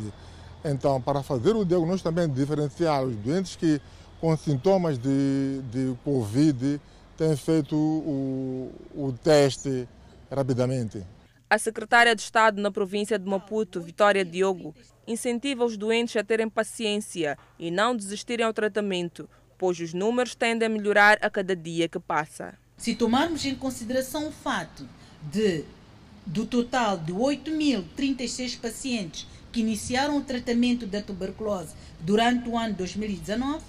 S43: Então, para fazer o diagnóstico também diferenciar os doentes que com sintomas de, de Covid têm feito o, o teste rapidamente.
S41: A secretária de Estado na província de Maputo, Vitória Diogo, incentiva os doentes a terem paciência e não desistirem ao tratamento, pois os números tendem a melhorar a cada dia que passa.
S32: Se tomarmos em consideração o fato de, do total de 8.036 pacientes que iniciaram o tratamento da tuberculose durante o ano 2019,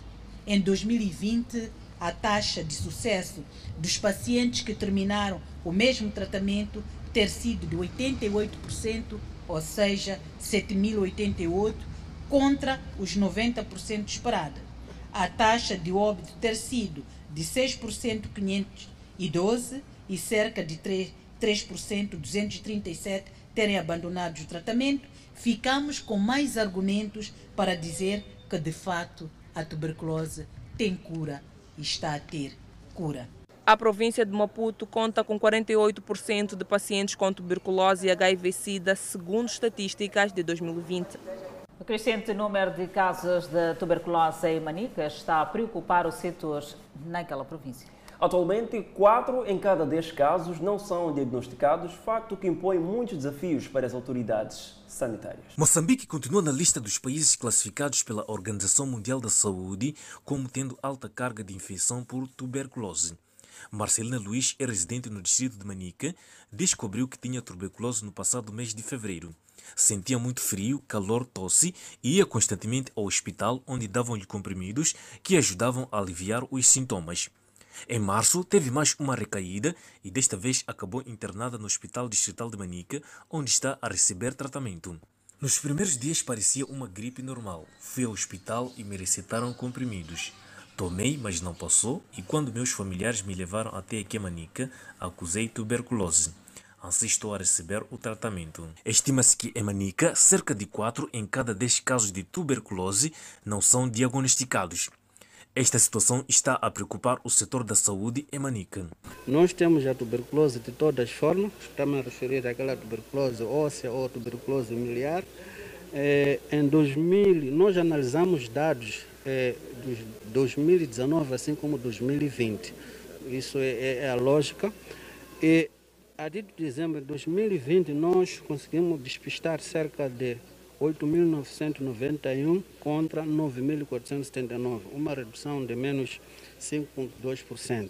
S32: em 2020 a taxa de sucesso dos pacientes que terminaram o mesmo tratamento ter sido de 88%, ou seja, 7.088, contra os 90% esperados. A taxa de óbito ter sido de 6% 512 e cerca de 3 3%, 237 terem abandonado o tratamento, ficamos com mais argumentos para dizer que, de fato, a tuberculose tem cura e está a ter cura.
S41: A província de Maputo conta com 48% de pacientes com tuberculose e HIV-Sida, segundo estatísticas de 2020.
S1: O crescente número de casos de tuberculose em Manica está a preocupar o setor naquela província.
S2: Atualmente, 4 em cada 10 casos não são diagnosticados, facto que impõe muitos desafios para as autoridades sanitárias.
S44: Moçambique continua na lista dos países classificados pela Organização Mundial da Saúde como tendo alta carga de infecção por tuberculose. Marcelina Luiz é residente no distrito de Manica, descobriu que tinha tuberculose no passado mês de fevereiro. Sentia muito frio, calor, tosse e ia constantemente ao hospital onde davam-lhe comprimidos que ajudavam a aliviar os sintomas. Em março, teve mais uma recaída e desta vez acabou internada no Hospital Distrital de Manica, onde está a receber tratamento. Nos primeiros dias parecia uma gripe normal. Fui ao hospital e me recetaram comprimidos. Tomei, mas não passou, e quando meus familiares me levaram até Quemanica, acusei tuberculose. Assim estou a receber o tratamento. Estima-se que em Manica, cerca de 4 em cada 10 casos de tuberculose não são diagnosticados. Esta situação está a preocupar o setor da saúde em Manica.
S39: Nós temos a tuberculose de todas as formas, estamos a referir àquela tuberculose óssea ou tuberculose miliar. É, em 2000, nós analisamos dados é, de 2019 assim como 2020. Isso é, é, é a lógica. E a de dezembro de 2020 nós conseguimos despistar cerca de 8.991 contra 9.479, uma redução de menos 5,2%.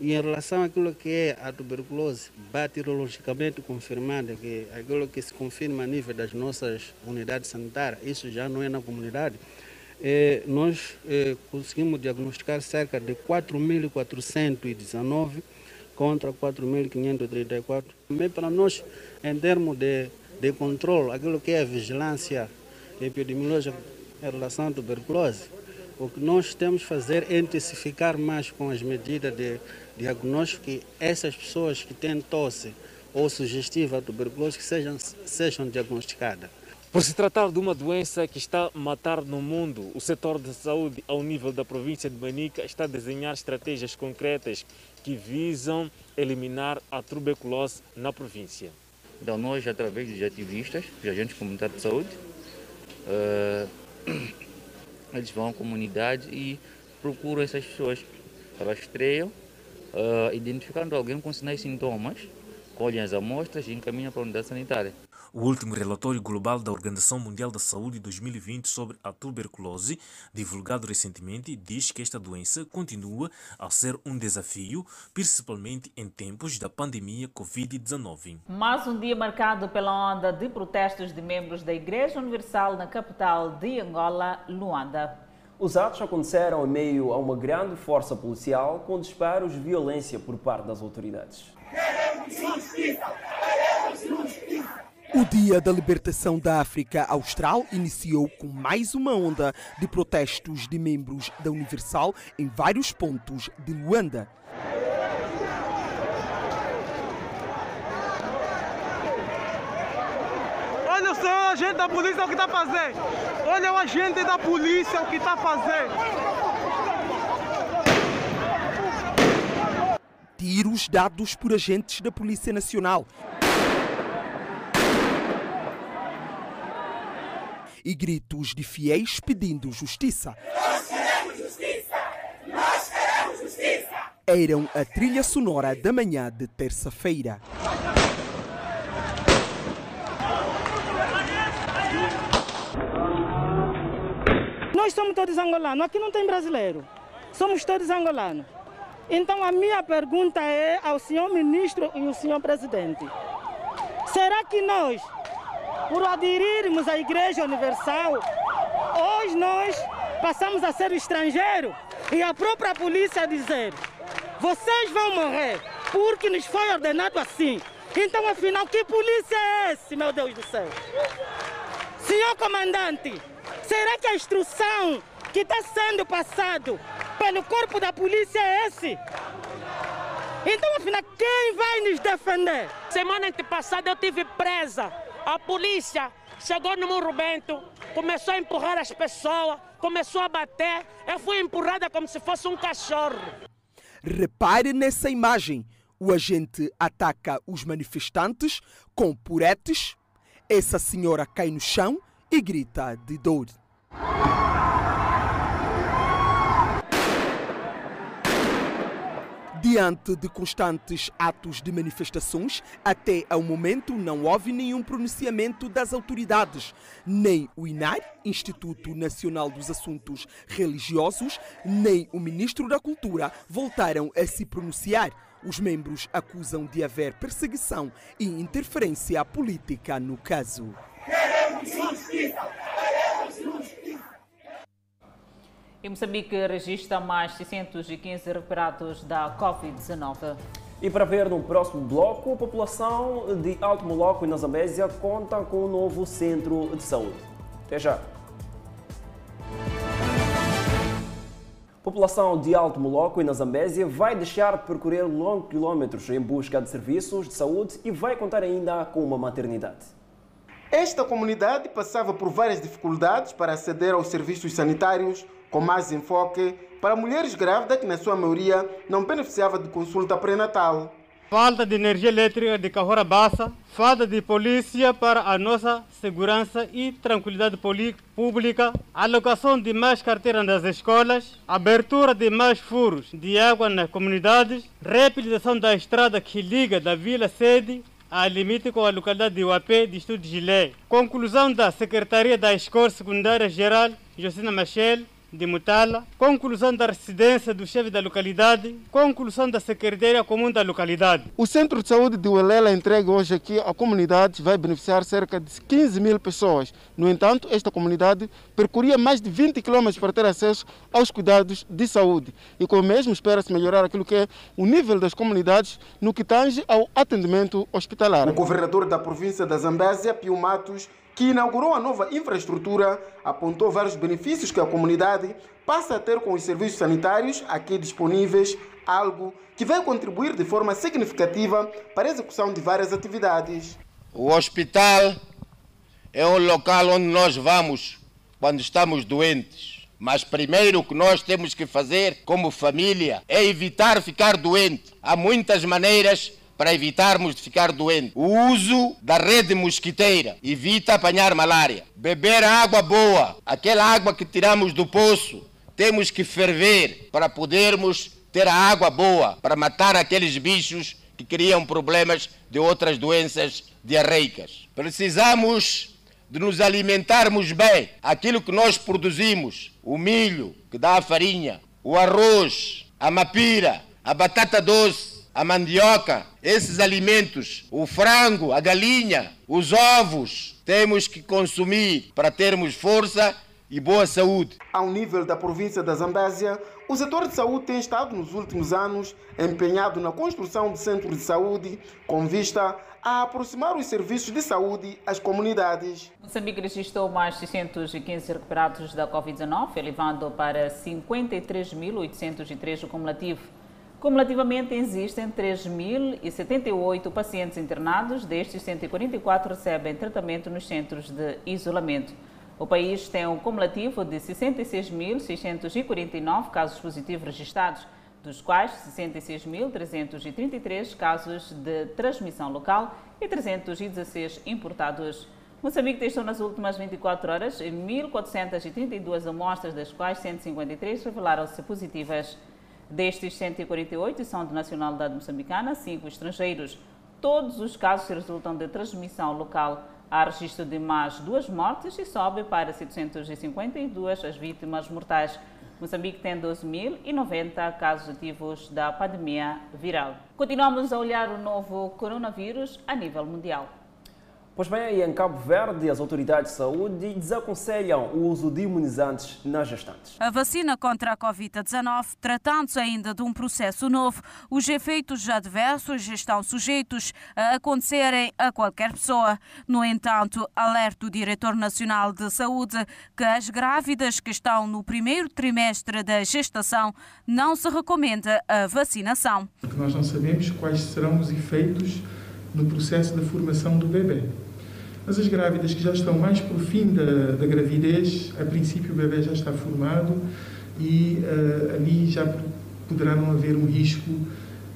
S39: E em relação àquilo que é a tuberculose bacteriologicamente confirmada, que é aquilo que se confirma a nível das nossas unidades sanitárias, isso já não é na comunidade, eh, nós eh, conseguimos diagnosticar cerca de 4.419 contra 4.534. Também para nós, em termos de, de controle, aquilo que é a vigilância epidemiológica em relação à tuberculose, o que nós temos que fazer é intensificar mais com as medidas de diagnóstico que essas pessoas que têm tosse ou sugestiva tuberculose que sejam, sejam diagnosticadas.
S44: Por se tratar de uma doença que está a matar no mundo, o setor de saúde ao nível da província de Manica está a desenhar estratégias concretas que visam eliminar a tuberculose na província.
S45: Então nós, através dos ativistas, dos agentes comunitários de saúde, uh, *coughs* eles vão à comunidade e procuram essas pessoas. Rastreiam, uh, identificando alguém com sinais e sintomas, colhem as amostras e encaminham para a unidade sanitária.
S44: O último relatório global da Organização Mundial da Saúde 2020 sobre a tuberculose, divulgado recentemente, diz que esta doença continua a ser um desafio, principalmente em tempos da pandemia Covid-19.
S1: Mais um dia marcado pela onda de protestos de membros da Igreja Universal na capital de Angola, Luanda.
S2: Os atos aconteceram em meio a uma grande força policial com disparos de violência por parte das autoridades. Queremos justiça!
S46: Queremos justiça! O Dia da Libertação da África Austral iniciou com mais uma onda de protestos de membros da Universal em vários pontos de Luanda.
S47: Olha só o agente da polícia o que está fazendo. Olha o agente da polícia o que está fazendo.
S46: Tiros dados por agentes da Polícia Nacional. E gritos de fiéis pedindo justiça.
S48: Nós queremos justiça! Nós queremos justiça!
S46: Eram a trilha sonora da manhã de terça-feira.
S26: Nós somos todos angolanos, aqui não tem brasileiro. Somos todos angolanos. Então a minha pergunta é ao senhor ministro e ao senhor presidente. Será que nós por aderirmos à Igreja Universal, hoje nós passamos a ser estrangeiro e a própria polícia dizer vocês vão morrer porque nos foi ordenado assim. Então, afinal, que polícia é esse, meu Deus do céu? Senhor comandante, será que a instrução que está sendo passado pelo corpo da polícia é esse? Então, afinal, quem vai nos defender?
S49: Semana passada eu tive presa a polícia chegou no Morro Bento, começou a empurrar as pessoas, começou a bater. Eu fui empurrada como se fosse um cachorro.
S46: Repare nessa imagem. O agente ataca os manifestantes com puretes. Essa senhora cai no chão e grita de dor. Diante de constantes atos de manifestações, até ao momento não houve nenhum pronunciamento das autoridades. Nem o INAR, Instituto Nacional dos Assuntos Religiosos, nem o Ministro da Cultura voltaram a se pronunciar. Os membros acusam de haver perseguição e interferência política no caso.
S48: Queremos justiça! Queremos justiça!
S1: E Moçambique registra mais 615 recuperados da Covid-19.
S2: E para ver no próximo bloco, a população de Alto Moloco e na Zambésia conta com um novo centro de saúde. Até já! população de Alto Moloco e na Zambésia vai deixar de percorrer longos quilómetros em busca de serviços de saúde e vai contar ainda com uma maternidade.
S36: Esta comunidade passava por várias dificuldades para aceder aos serviços sanitários, com mais enfoque para mulheres grávidas que, na sua maioria, não beneficiavam de consulta pré-natal.
S39: Falta de energia elétrica de Cahora Bassa, falta de polícia para a nossa segurança e tranquilidade pública, alocação de mais carteiras nas escolas, abertura de mais furos de água nas comunidades, reabilitação da estrada que liga da vila sede a limite com a localidade de Uapé, distrito de Gilé. Conclusão da Secretaria da Escola Secundária Geral, Josina Machel, de Mutala, conclusão da residência do chefe da localidade, conclusão da Secretaria Comum da localidade.
S36: O Centro de Saúde de Uelela entrega hoje aqui à comunidade vai beneficiar cerca de 15 mil pessoas. No entanto, esta comunidade percorria mais de 20 quilômetros para ter acesso aos cuidados de saúde. E com o mesmo espera-se melhorar aquilo que é o nível das comunidades no que tange ao atendimento hospitalar. O governador da província da Zambésia, Pio Matos, que inaugurou a nova infraestrutura, apontou vários benefícios que a comunidade passa a ter com os serviços sanitários aqui disponíveis, algo que vai contribuir de forma significativa para a execução de várias atividades.
S46: O hospital é um local onde nós vamos quando estamos doentes. Mas primeiro o que nós temos que fazer como família é evitar ficar doente. Há muitas maneiras para evitarmos de ficar doentes. O uso da rede mosquiteira evita apanhar malária. Beber água boa, aquela água que tiramos do poço, temos que ferver para podermos ter a água boa, para matar aqueles bichos que criam problemas de outras doenças diarreicas. Precisamos de nos alimentarmos bem. Aquilo que nós produzimos, o milho, que dá a farinha, o arroz, a mapira, a batata doce, a mandioca, esses alimentos, o frango, a galinha, os ovos, temos que consumir para termos força e boa saúde. Ao nível da província da Zambésia, o setor de saúde tem estado nos últimos anos empenhado na construção de centros de saúde com vista a aproximar os serviços de saúde às comunidades.
S1: Moçambique registrou mais 615 recuperados da Covid-19, elevando para 53.803 o cumulativo. Cumulativamente existem 3.078 pacientes internados, destes 144 recebem tratamento nos centros de isolamento. O país tem um cumulativo de 66.649 casos positivos registrados, dos quais 66.333 casos de transmissão local e 316 importados. Moçambique testou nas últimas 24 horas 1.432 amostras, das quais 153 revelaram-se positivas. Destes 148 são de nacionalidade moçambicana, cinco estrangeiros. Todos os casos resultam de transmissão local. Há registro de mais duas mortes e sobe para 752 as vítimas mortais. Moçambique tem 12.090 casos ativos da pandemia viral. Continuamos a olhar o novo coronavírus a nível mundial.
S2: Pois bem, em Cabo Verde, as autoridades de saúde desaconselham o uso de imunizantes nas gestantes.
S50: A vacina contra a Covid-19, tratando-se ainda de um processo novo, os efeitos adversos estão sujeitos a acontecerem a qualquer pessoa. No entanto, alerta o Diretor Nacional de Saúde que as grávidas que estão no primeiro trimestre da gestação não se recomenda a vacinação.
S51: Porque nós não sabemos quais serão os efeitos no processo da formação do bebê. Mas as grávidas que já estão mais para o fim da, da gravidez, a princípio o bebê já está formado e uh, ali já poderá não haver um risco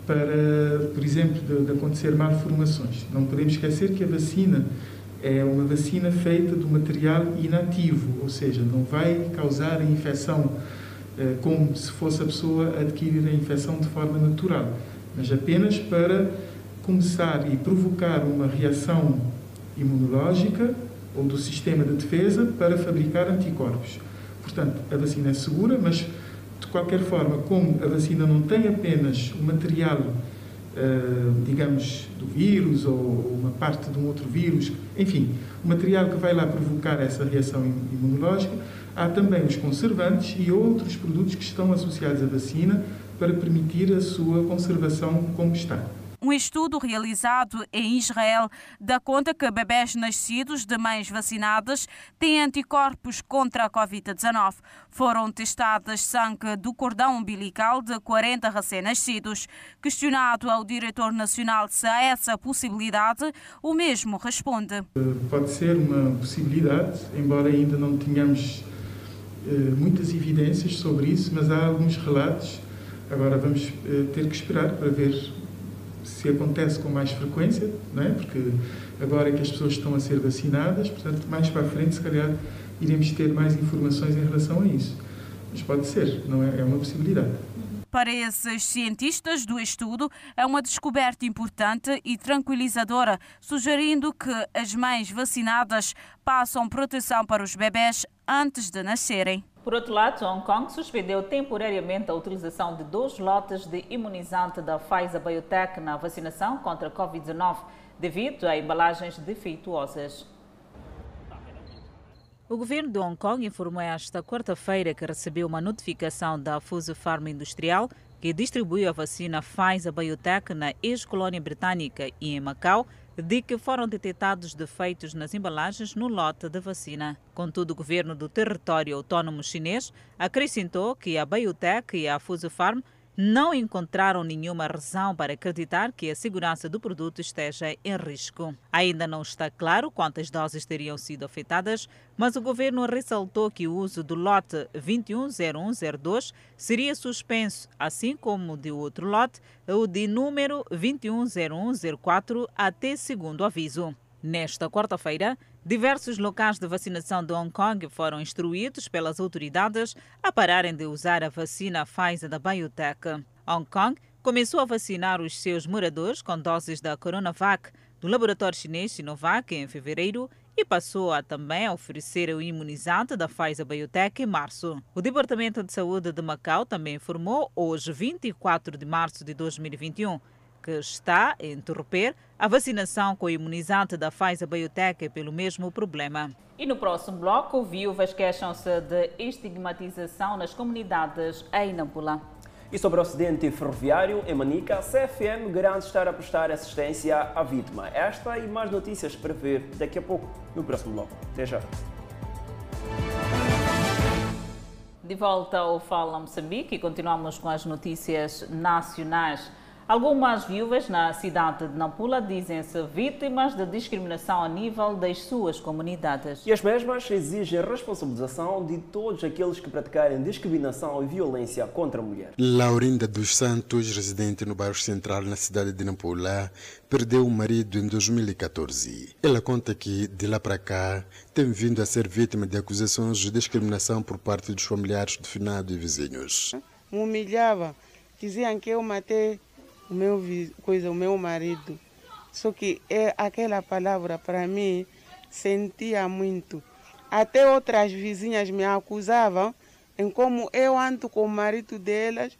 S51: para, por exemplo, de, de acontecer malformações. Não podemos esquecer que a vacina é uma vacina feita do material inativo, ou seja, não vai causar a infecção uh, como se fosse a pessoa adquirir a infecção de forma natural, mas apenas para começar e provocar uma reação imunológica ou do sistema de defesa para fabricar anticorpos. Portanto, a vacina é segura, mas de qualquer forma, como a vacina não tem apenas o material, uh, digamos, do vírus ou uma parte de um outro vírus, enfim, o material que vai lá provocar essa reação imunológica, há também os conservantes e outros produtos que estão associados à vacina para permitir a sua conservação como está.
S50: Um estudo realizado em Israel dá conta que bebés nascidos de mães vacinadas têm anticorpos contra a Covid-19. Foram testadas sangue do cordão umbilical de 40 recém-nascidos. Questionado ao diretor nacional se há essa possibilidade, o mesmo responde.
S51: Pode ser uma possibilidade, embora ainda não tenhamos eh, muitas evidências sobre isso, mas há alguns relatos. Agora vamos eh, ter que esperar para ver se acontece com mais frequência, não é? porque agora é que as pessoas estão a ser vacinadas, portanto, mais para a frente, se calhar, iremos ter mais informações em relação a isso. Mas pode ser, não é? É uma possibilidade.
S50: Para esses cientistas do estudo, é uma descoberta importante e tranquilizadora, sugerindo que as mães vacinadas passam proteção para os bebés antes de nascerem.
S1: Por outro lado, Hong Kong suspendeu temporariamente a utilização de dois lotes de imunizante da Pfizer Biotech na vacinação contra a Covid-19 devido a embalagens defeituosas. O governo de Hong Kong informou esta quarta-feira que recebeu uma notificação da Fuse Pharma Industrial que distribuiu a vacina Pfizer Biotech na ex-colônia britânica e em Macau, de que foram detectados defeitos nas embalagens no lote de vacina. Contudo, o governo do território autônomo chinês acrescentou que a Biotech e a Pharm não encontraram nenhuma razão para acreditar que a segurança do produto esteja em risco. Ainda não está claro quantas doses teriam sido afetadas, mas o governo ressaltou que o uso do lote 210102 seria suspenso, assim como de outro lote, o de número 210104, até segundo aviso. Nesta quarta-feira, diversos locais de vacinação de Hong Kong foram instruídos pelas autoridades a pararem de usar a vacina Pfizer da Biotech. Hong Kong começou a vacinar os seus moradores com doses da Coronavac do laboratório chinês Sinovac em fevereiro e passou a também oferecer o imunizante da Pfizer Biotech em março. O Departamento de Saúde de Macau também informou hoje, 24 de março de 2021, que está a interromper a vacinação com o imunizante da Pfizer Biotech pelo mesmo problema. E no próximo bloco, viúvas queixam-se de estigmatização nas comunidades em Nampula.
S2: E sobre o acidente ferroviário em Manica, a CFM garante estar a prestar assistência à vítima. Esta e mais notícias para ver daqui a pouco, no próximo bloco. Até já.
S1: De volta ao Fala Moçambique e continuamos com as notícias nacionais. Algumas viúvas na cidade de Nampula dizem-se vítimas de discriminação a nível das suas comunidades.
S2: E as mesmas exigem a responsabilização de todos aqueles que praticarem discriminação e violência contra a mulher.
S23: Laurinda dos Santos, residente no bairro central na cidade de Nampula, perdeu o marido em 2014. Ela conta que, de lá para cá, tem vindo a ser vítima de acusações de discriminação por parte dos familiares do finado e vizinhos.
S52: Me humilhava, diziam que eu matei o meu coisa, o meu marido. Só que é aquela palavra para mim sentia muito. Até outras vizinhas me acusavam em como eu ando com o marido delas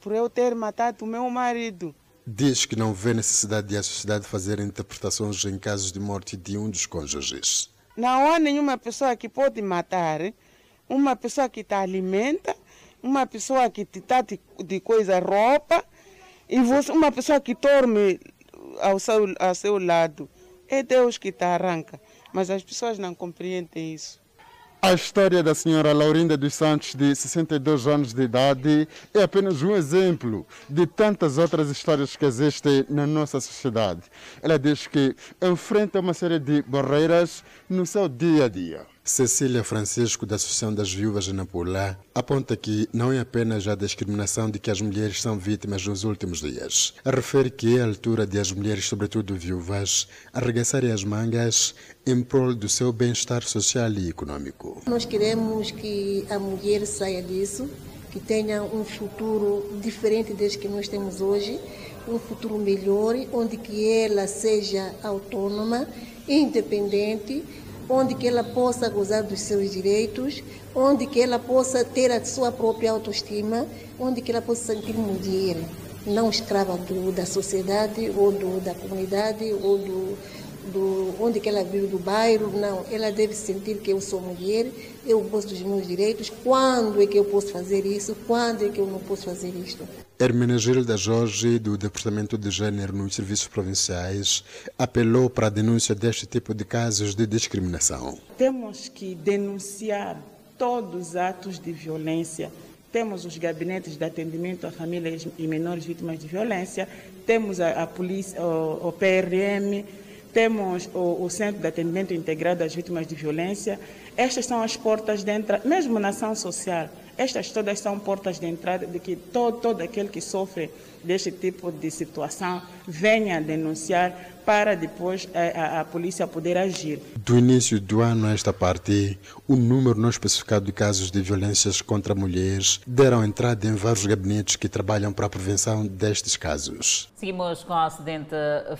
S52: por eu ter matado o meu marido.
S23: Diz que não vê necessidade de a sociedade fazer interpretações em casos de morte de um dos cônjuges.
S52: Não há nenhuma pessoa que pode matar uma pessoa que te alimenta, uma pessoa que te dá de, de coisa roupa, e você, uma pessoa que dorme ao seu, ao seu lado, é Deus que te arranca. Mas as pessoas não compreendem isso.
S23: A história da senhora Laurinda dos Santos, de 62 anos de idade, é apenas um exemplo de tantas outras histórias que existem na nossa sociedade. Ela diz que enfrenta uma série de barreiras no seu dia a dia. Cecília Francisco, da Associação das Viúvas de Nampula, aponta que não é apenas a discriminação de que as mulheres são vítimas nos últimos dias. Refere que é a altura de as mulheres, sobretudo viúvas, arregaçarem as mangas em prol do seu bem-estar social e econômico.
S53: Nós queremos que a mulher saia disso, que tenha um futuro diferente desse que nós temos hoje, um futuro melhor, onde que ela seja autônoma, independente, onde que ela possa gozar dos seus direitos, onde que ela possa ter a sua própria autoestima, onde que ela possa sentir mulher, não escrava do, da sociedade ou do, da comunidade ou do, do onde que ela vive do bairro, não. Ela deve sentir que eu sou mulher, eu gosto dos meus direitos. Quando é que eu posso fazer isso? Quando é que eu não posso fazer isto?
S23: Hermenegilda Jorge, do Departamento de Gênero nos Serviços Provinciais, apelou para a denúncia deste tipo de casos de discriminação.
S52: Temos que denunciar todos os atos de violência. Temos os gabinetes de atendimento a famílias e menores vítimas de violência, temos a, a polícia, o, o PRM, temos o, o, Centro de Atendimento Integrado às Vítimas de Violência. Estas são as portas de entrada, mesmo na ação social, estas todas são portas de entrada de que todo, todo aquele que sofre deste tipo de situação venha denunciar para depois a, a, a, polícia poder agir.
S23: Do início do ano a esta parte, o número não especificado de casos de violências contra mulheres deram entrada em vários gabinetes que trabalham para a prevenção destes casos.
S1: Seguimos com o acidente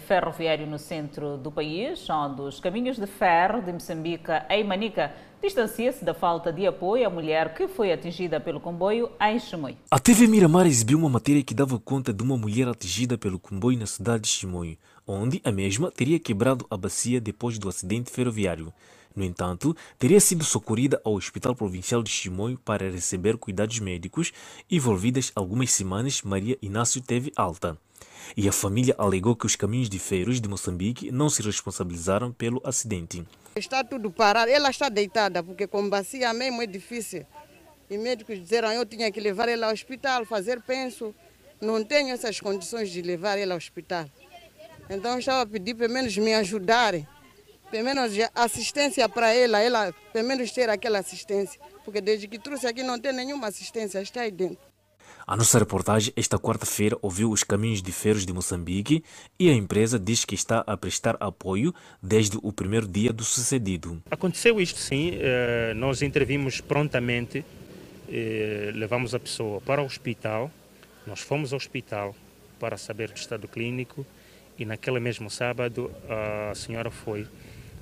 S1: ferroviário no centro do país, onde os caminhos de ferro de Moçambique em Manica distancia-se da falta de apoio à mulher que foi atingida pelo comboio em Chimoio.
S44: A TV Miramar exibiu uma matéria que dava conta de uma mulher atingida pelo comboio na cidade de Chimoio, onde a mesma teria quebrado a bacia depois do acidente ferroviário. No entanto, teria sido socorrida ao Hospital Provincial de Chimoio para receber cuidados médicos. Envolvidas algumas semanas, Maria Inácio teve alta. E a família alegou que os caminhos de ferros de Moçambique não se responsabilizaram pelo acidente.
S52: Está tudo parado, ela está deitada, porque com bacia mesmo é difícil. E médicos disseram eu tinha que levar ela ao hospital, fazer penso. Não tenho essas condições de levar ela ao hospital. Então estava a pedir pelo menos me ajudarem, pelo menos assistência para ela, ela pelo menos ter aquela assistência. Porque desde que trouxe aqui não tem nenhuma assistência, está aí dentro.
S44: A nossa reportagem esta quarta-feira ouviu os caminhos de ferros de Moçambique e a empresa diz que está a prestar apoio desde o primeiro dia do sucedido.
S6: Aconteceu isto sim, eh, nós intervimos prontamente, eh, levamos a pessoa para o hospital, nós fomos ao hospital para saber do estado clínico e naquele mesmo sábado a senhora foi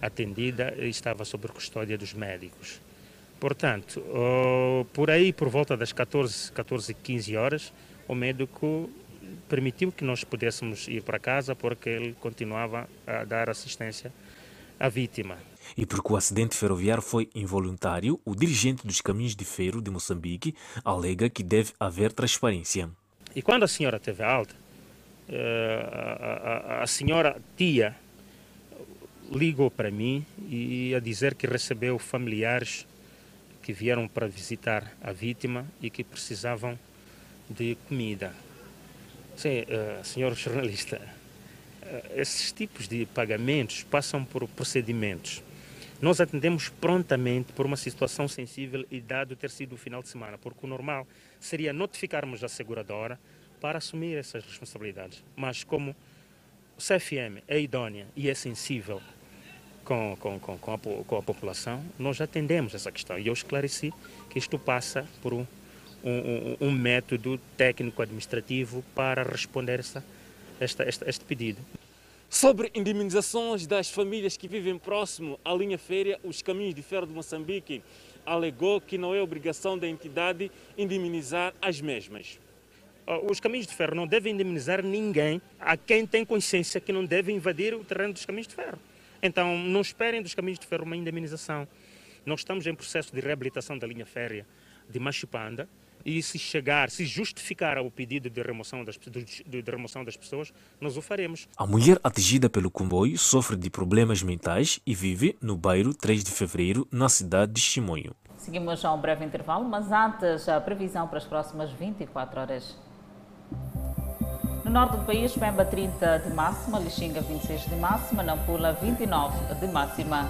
S6: atendida e estava sob custódia dos médicos. Portanto, por aí, por volta das 14, 14, 15 horas, o médico permitiu que nós pudéssemos ir para casa porque ele continuava a dar assistência à vítima.
S44: E porque o acidente ferroviário foi involuntário, o dirigente dos caminhos de ferro de Moçambique alega que deve haver transparência.
S6: E quando a senhora teve alta, uh, a, senhora tia ligou para mim e a dizer que recebeu familiares que vieram para visitar a vítima e que precisavam de comida. Sim, uh, senhor jornalista, uh, esses tipos de pagamentos passam por procedimentos. Nós atendemos prontamente por uma situação sensível e dado ter sido o final de semana, porque o normal seria notificarmos a seguradora para assumir essas responsabilidades. Mas como o CFM é idônea e é sensível com, com, com, com, a, com a população, nós atendemos essa questão. E eu esclareci que isto passa por um, um, um método técnico-administrativo para responder essa, esta, esta, este pedido.
S2: Sobre indemnizações das famílias que vivem próximo à linha férrea, os caminhos de ferro de Moçambique alegou que não é obrigação da entidade indemnizar as mesmas.
S6: Os caminhos de ferro não devem indemnizar ninguém a quem tem consciência que não deve invadir o terreno dos caminhos de ferro. Então, não esperem dos caminhos de ferro uma indemnização. Nós estamos em processo de reabilitação da linha férrea de Machipanda e se chegar, se justificar o pedido de remoção das, de, de remoção das pessoas, nós o faremos.
S44: A mulher atingida pelo comboio sofre de problemas mentais e vive no bairro 3 de Fevereiro, na cidade de Chimonho.
S1: Seguimos a um breve intervalo, mas antes a previsão para as próximas 24 horas. No norte do país, Pemba 30 de máxima, Lixinga 26 de máxima, Nampula 29 de máxima.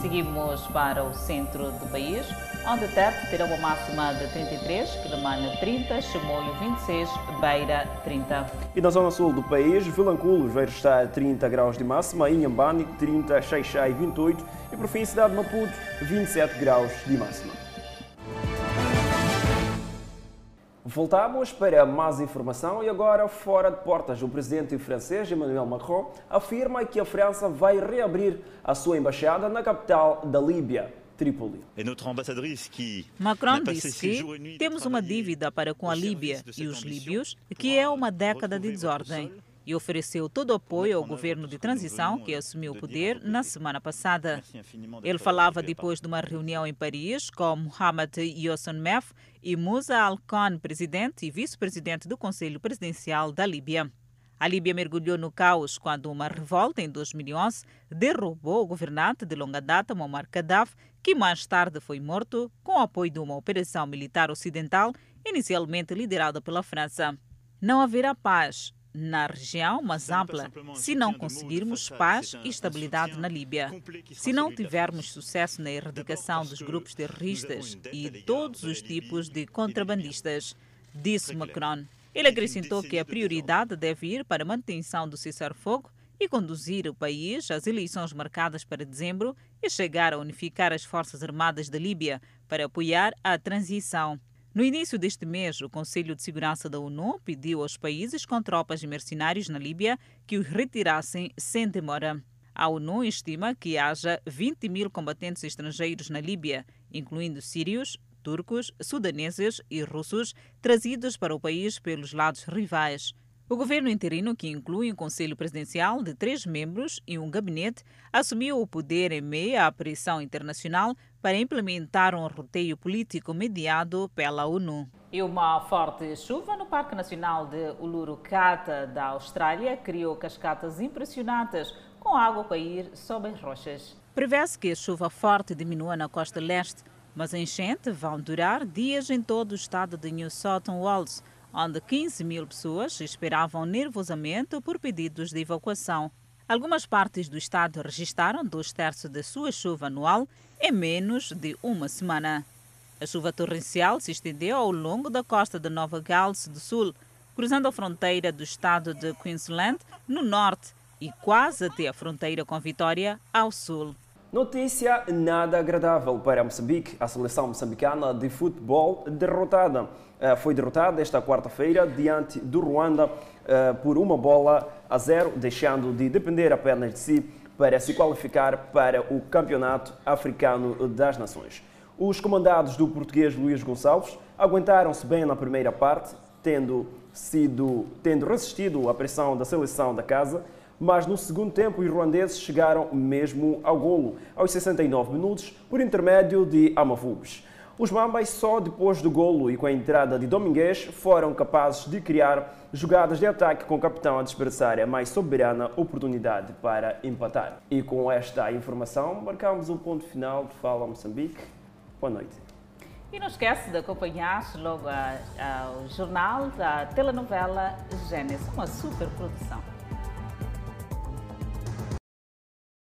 S1: Seguimos para o centro do país, onde Tete terá uma máxima de 33, Quilamana 30, Chimoio 26, Beira 30.
S2: E na zona sul do país, Vilanculos vai estar a 30 graus de máxima, Inhambane 30, Xaixai 28 e por fim cidade de Maputo 27 graus de máxima. Voltamos para mais informação e agora fora de portas. O presidente francês Emmanuel Macron afirma que a França vai reabrir a sua embaixada na capital da Líbia. Trípoli.
S54: Macron disse que temos uma dívida para com a Líbia e os líbios, que é uma década de desordem.
S1: e ofereceu todo o apoio ao governo de transição que assumiu o poder na semana passada. Ele falava depois de uma reunião em Paris com Mohamed Yosson Mef e Musa Al-Khan, presidente e vice-presidente do Conselho Presidencial da Líbia. A Líbia mergulhou no caos quando uma revolta em 2011 derrubou o governante de longa data Muammar Gaddafi, que mais tarde foi morto com o apoio de uma operação militar ocidental inicialmente liderada pela França. Não haverá paz na região mais ampla se não conseguirmos paz e estabilidade na Líbia. Se não tivermos sucesso na erradicação dos grupos terroristas e todos os tipos de contrabandistas, disse Macron. Ele acrescentou que a prioridade deve ir para a manutenção do cessar-fogo e conduzir o país às eleições marcadas para dezembro e chegar a unificar as Forças Armadas da Líbia para apoiar a transição. No início deste mês, o Conselho de Segurança da ONU pediu aos países com tropas e mercenários na Líbia que os retirassem sem demora. A ONU estima que haja 20 mil combatentes estrangeiros na Líbia, incluindo sírios, turcos, sudaneses e russos, trazidos para o país pelos lados rivais. O governo interino, que inclui um conselho presidencial de três membros e um gabinete, assumiu o poder em meio à pressão internacional para implementar um roteio político mediado pela ONU. E uma forte chuva no Parque Nacional de Uluru-Kata, da Austrália, criou cascatas impressionantes com água a cair sobre as rochas. Prevê-se que a chuva forte diminua na costa leste, mas a enchente vão durar dias em todo o estado de New South Wales, onde 15 mil pessoas esperavam nervosamente por pedidos de evacuação. Algumas partes do estado registraram dois terços da sua chuva anual em menos de uma semana. A chuva torrencial se estendeu ao longo da costa de Nova Gales do Sul, cruzando a fronteira do estado de Queensland no norte e quase até a fronteira com Vitória ao sul.
S2: Notícia nada agradável para Moçambique. A seleção moçambicana de futebol derrotada eh, foi derrotada esta quarta-feira diante do Ruanda eh, por uma bola a zero, deixando de depender apenas de si para se qualificar para o Campeonato Africano das Nações. Os comandados do português Luís Gonçalves aguentaram-se bem na primeira parte, tendo sido tendo resistido à pressão da seleção da casa mas no segundo tempo os ruandeses chegaram mesmo ao golo, aos 69 minutos, por intermédio de Amavubes. Os Mambas, só depois do golo e com a entrada de Domingues, foram capazes de criar jogadas de ataque com o capitão a desperdiçar a mais soberana oportunidade para empatar. E com esta informação, marcamos o um ponto final de Fala Moçambique. Boa noite.
S1: E não esquece de acompanhar logo o jornal da telenovela Gênesis, uma super produção.